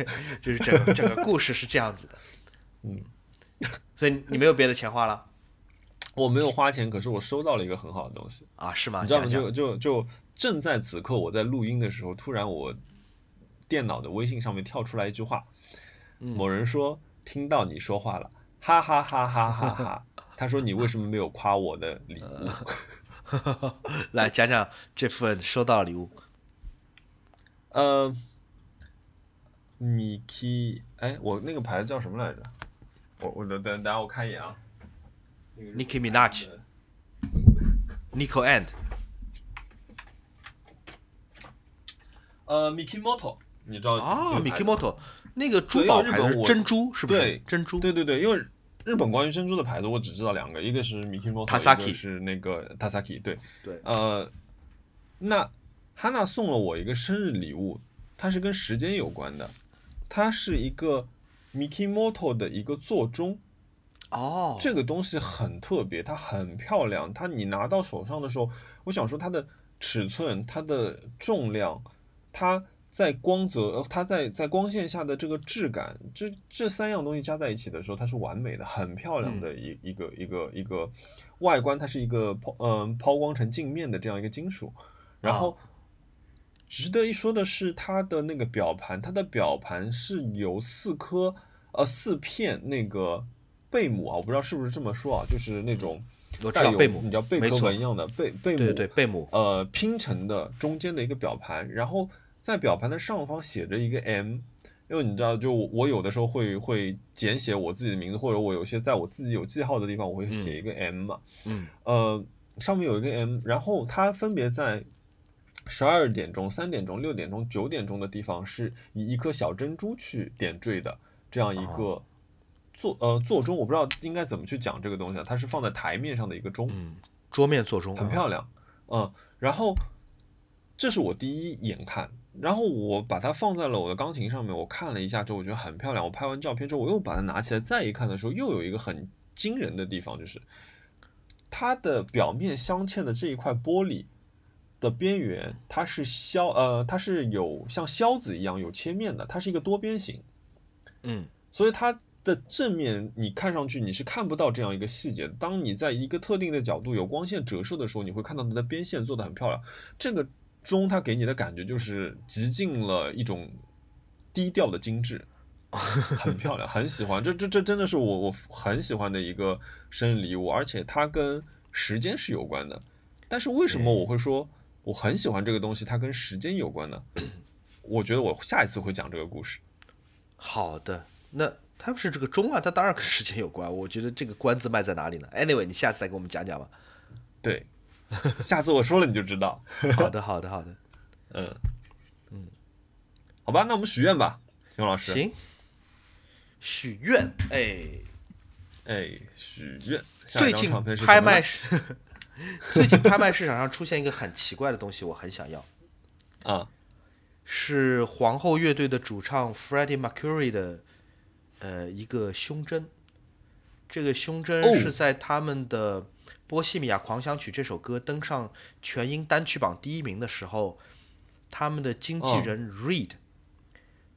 就是整个整个故事是这样子的，嗯，所以你没有别的钱花了？我没有花钱，可是我收到了一个很好的东西啊？是吗？你知道吗？就就就正在此刻，我在录音的时候，突然我。电脑的微信上面跳出来一句话，某人说听到你说话了，哈哈哈哈哈哈。他说你为什么没有夸我的礼物？来讲讲这份收到礼物。呃，米 key，哎，我那个牌子叫什么来着？我我等等等，我看一眼啊。Nicki Minaj，Nico and，呃，Miki Moto。你知道啊，Mikimoto 那个珠宝牌是珍珠是不是？珍珠，对对对，因为日本关于珍珠的牌子我只知道两个，一个是 Mikimoto，一个是那个 Tasaki。对对，呃，那哈娜送了我一个生日礼物，它是跟时间有关的，它是一个 Mikimoto 的一个座钟。哦，这个东西很特别，它很漂亮，它你拿到手上的时候，我想说它的尺寸、它的重量、它。在光泽，它在在光线下的这个质感，这这三样东西加在一起的时候，它是完美的，很漂亮的一一个一个一个外观，它是一个抛嗯抛光成镜面的这样一个金属。然后值得一说的是，它的那个表盘，它的表盘是由四颗呃四片那个贝母啊，我不知道是不是这么说啊，就是那种带有你知道贝壳纹一样的贝贝母对对贝母呃拼成的中间的一个表盘，然后。在表盘的上方写着一个 M，因为你知道，就我有的时候会会简写我自己的名字，或者我有些在我自己有记号的地方，我会写一个 M 嘛。嗯。呃，上面有一个 M，然后它分别在十二点钟、三点钟、六点钟、九点钟的地方是以一颗小珍珠去点缀的这样一个座呃座钟，我不知道应该怎么去讲这个东西啊，它是放在台面上的一个钟，嗯，桌面座钟很漂亮，嗯，然后这是我第一眼看，然后我把它放在了我的钢琴上面，我看了一下之后，我觉得很漂亮。我拍完照片之后，我又把它拿起来再一看的时候，又有一个很惊人的地方，就是它的表面镶嵌的这一块玻璃的边缘，它是削呃，它是有像削子一样有切面的，它是一个多边形，嗯所以它的正面你看上去你是看不到这样一个细节。当你在一个特定的角度有光线折射的时候，你会看到它的边线做的很漂亮。这个钟它给你的感觉就是极尽了一种低调的精致，很漂亮，很喜欢。这这这真的是我我很喜欢的一个生日礼物，而且它跟时间是有关的。但是为什么我会说我很喜欢这个东西？它跟时间有关呢？我觉得我下一次会讲这个故事。好的，那它不是这个钟啊，它当然跟时间有关。我觉得这个关子卖在哪里呢？Anyway，你下次再给我们讲讲吧。对，下次我说了你就知道。好的，好的，好的。嗯嗯，好吧，那我们许愿吧，熊老师。行，许愿，哎，哎，许愿。最近拍卖市，最近拍卖市场上出现一个很奇怪的东西，我很想要。啊，是皇后乐队的主唱 Freddie Mercury 的呃一个胸针。这个胸针是在他们的《波西米亚狂想曲》这首歌登上全英单曲榜第一名的时候，他们的经纪人 Reed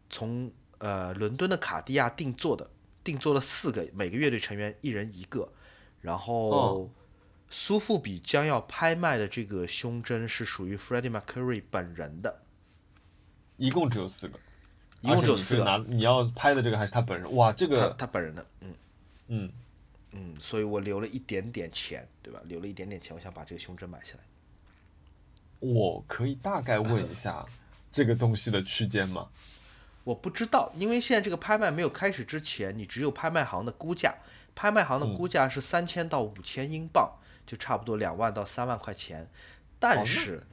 从呃伦敦的卡地亚定做的，定做了四个，每个乐队成员一人一个。然后苏富比将要拍卖的这个胸针是属于 Freddie Mercury 本人的，一共只有四个，一共只有四个。拿你要拍的这个还是他本人？哇，这个他他本人的，嗯嗯嗯，所以我留了一点点钱，对吧？留了一点点钱，我想把这个胸针买下来。我可以大概问一下 这个东西的区间吗？我不知道，因为现在这个拍卖没有开始之前，你只有拍卖行的估价。拍卖行的估价是三千到五千英镑，就差不多两万到三万块钱。但是，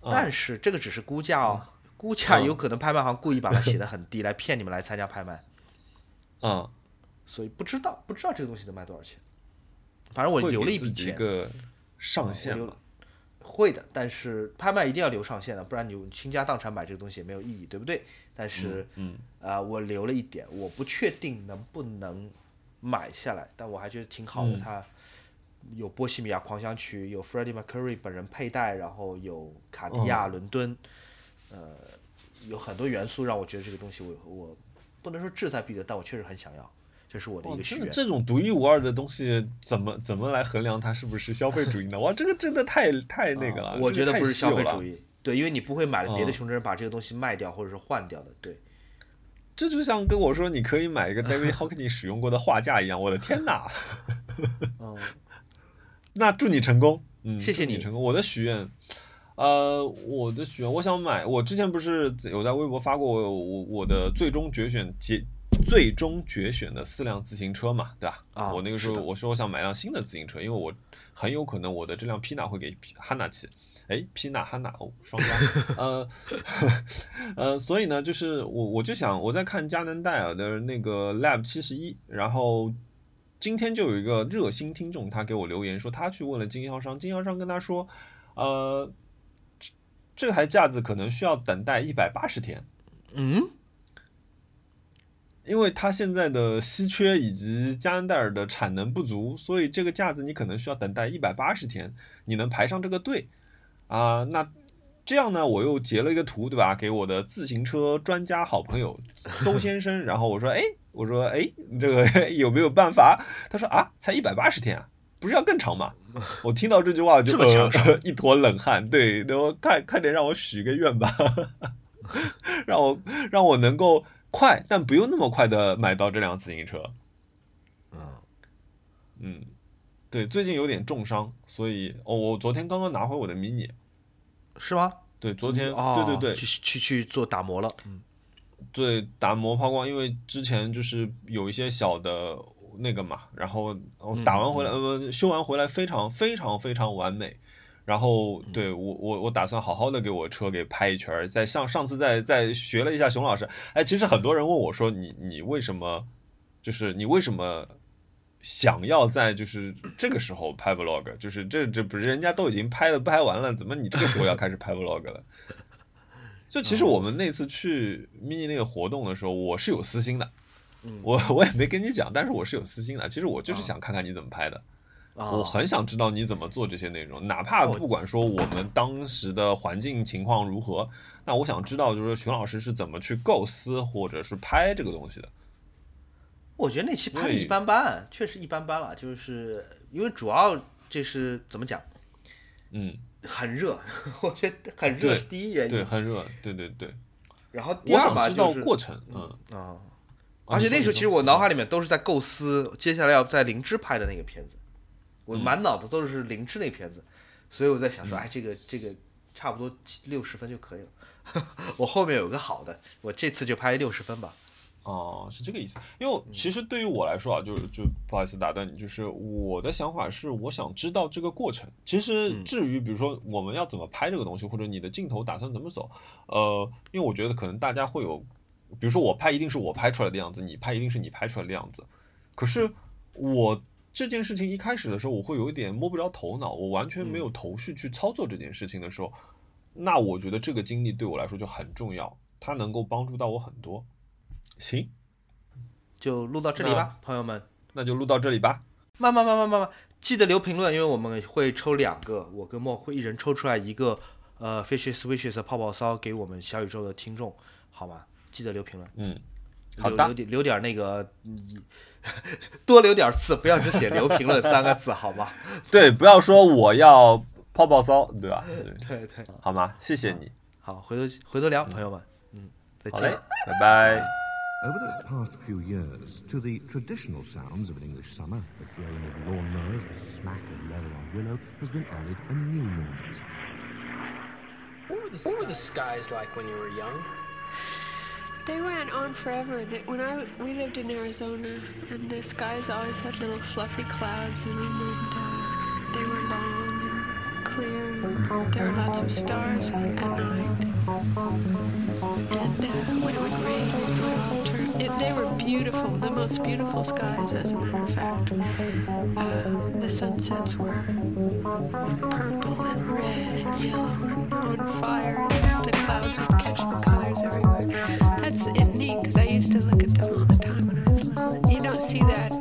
但是这个只是估价哦，估价有可能拍卖行故意把它写的很低，来骗你们来参加拍卖。嗯，所以不知道不知道这个东西能卖多少钱。反正我留了一笔钱。一个上限嘛。会的，但是拍卖一定要留上限的，不然你倾家荡产买这个东西也没有意义，对不对？但是，嗯，啊，我留了一点，我不确定能不能。买下来，但我还觉得挺好的。它有《波西米亚狂想曲》，有 Freddie Mercury 本人佩戴，然后有卡地亚、伦敦，呃，有很多元素让我觉得这个东西我我不能说志在必得，但我确实很想要。这是我的一个许愿。这种独一无二的东西，怎么怎么来衡量它是不是消费主义呢？哇，这个真的太太那个了。我觉得不是消费主义，对，因为你不会买了别的胸针把这个东西卖掉或者是换掉的，对。这就像跟我说你可以买一个 David Hockney 使用过的画架一样，我的天哪！嗯，那祝你成功，嗯，谢谢你成功。我的许愿，呃，我的许愿，我想买。我之前不是有在微博发过我我的最终决选结最终决选的四辆自行车嘛，对吧？啊，我那个时候我说我想买辆新的自行车，因为我很有可能我的这辆 Pina 会给 Hanna 骑。哎，皮纳哈纳哦，双加，呃，呃，所以呢，就是我我就想我在看佳能戴尔的那个 Lab 七十一，然后今天就有一个热心听众，他给我留言说他去问了经销商，经销商跟他说，呃，这台架子可能需要等待一百八十天，嗯，因为它现在的稀缺以及加恩戴尔的产能不足，所以这个架子你可能需要等待一百八十天，你能排上这个队。啊，那这样呢？我又截了一个图，对吧？给我的自行车专家好朋友 邹先生，然后我说，哎，我说，哎，这个 有没有办法？他说啊，才一百八十天啊，不是要更长吗？我听到这句话就 一坨冷汗。对，然后快快点让我许个愿吧，让我让我能够快，但不用那么快的买到这辆自行车。嗯嗯，对，最近有点重伤，所以哦，我昨天刚刚拿回我的迷你。是吗？对，昨天，对对对，去去去做打磨了，嗯，对，打磨抛光，因为之前就是有一些小的那个嘛，然后我打完回来，呃，修完回来非常非常非常完美，然后对我我我打算好好的给我车给拍一圈，在上上次再再学了一下熊老师，哎，其实很多人问我说你你为什么就是你为什么想要在就是这个时候拍 vlog？就是这这不是人家都已经拍了拍完了，怎么你这个时候要开始拍 vlog 了？就其实我们那次去 mini 那个活动的时候，我是有私心的，我我也没跟你讲，但是我是有私心的。其实我就是想看看你怎么拍的，我很想知道你怎么做这些内容，哪怕不管说我们当时的环境情况如何，那我想知道就是熊老师是怎么去构思或者是拍这个东西的。我觉得那期拍的一般般，确实一般般了，就是因为主要这是怎么讲，嗯。很热，我觉得很热是第一原因。对，很热，对对对。然后第二吧，就是过程，嗯啊。而且那时候其实我脑海里面都是在构思接下来要在灵芝拍的那个片子，我满脑子都是灵芝那片子，所以我在想说，哎，这个这个差不多六十分就可以了。我后面有个好的，我这次就拍六十分吧。哦，是这个意思。因为其实对于我来说啊，就就不好意思打断你，就是我的想法是，我想知道这个过程。其实至于比如说我们要怎么拍这个东西，或者你的镜头打算怎么走，呃，因为我觉得可能大家会有，比如说我拍一定是我拍出来的样子，你拍一定是你拍出来的样子。可是我这件事情一开始的时候，我会有一点摸不着头脑，我完全没有头绪去操作这件事情的时候，那我觉得这个经历对我来说就很重要，它能够帮助到我很多。行，就录到这里吧，朋友们。那就录到这里吧。慢慢慢慢慢慢，记得留评论，因为我们会抽两个，我跟莫会一人抽出来一个，呃，Fishes Wishes 泡泡骚给我们小宇宙的听众，好吗？记得留评论。嗯，好的。留点留点那个，多留点字，不要只写留评论三个字，好吗？对，不要说我要泡泡骚，对吧？对对，好吗？谢谢你。好，回头回头聊，朋友们。嗯，再见，拜拜。Over the past few years, to the traditional sounds of an English summer, the drone of lawnmowers, the smack of leather on willow, has been added a new noise. What were the skies like when you were young? They went on forever. They, when I we lived in Arizona, and the skies always had little fluffy clouds in them, and uh, they were long and clear. There were lots of stars at night. And uh, when it would rain, it would all turn. It, they were beautiful, the most beautiful skies, as a matter of fact. Uh, the sunsets were purple and red and yellow and on fire. Clouds catch the colors everywhere. That's neat because I used to look at them all the time when I was little. You don't see that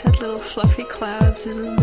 had little fluffy clouds in them,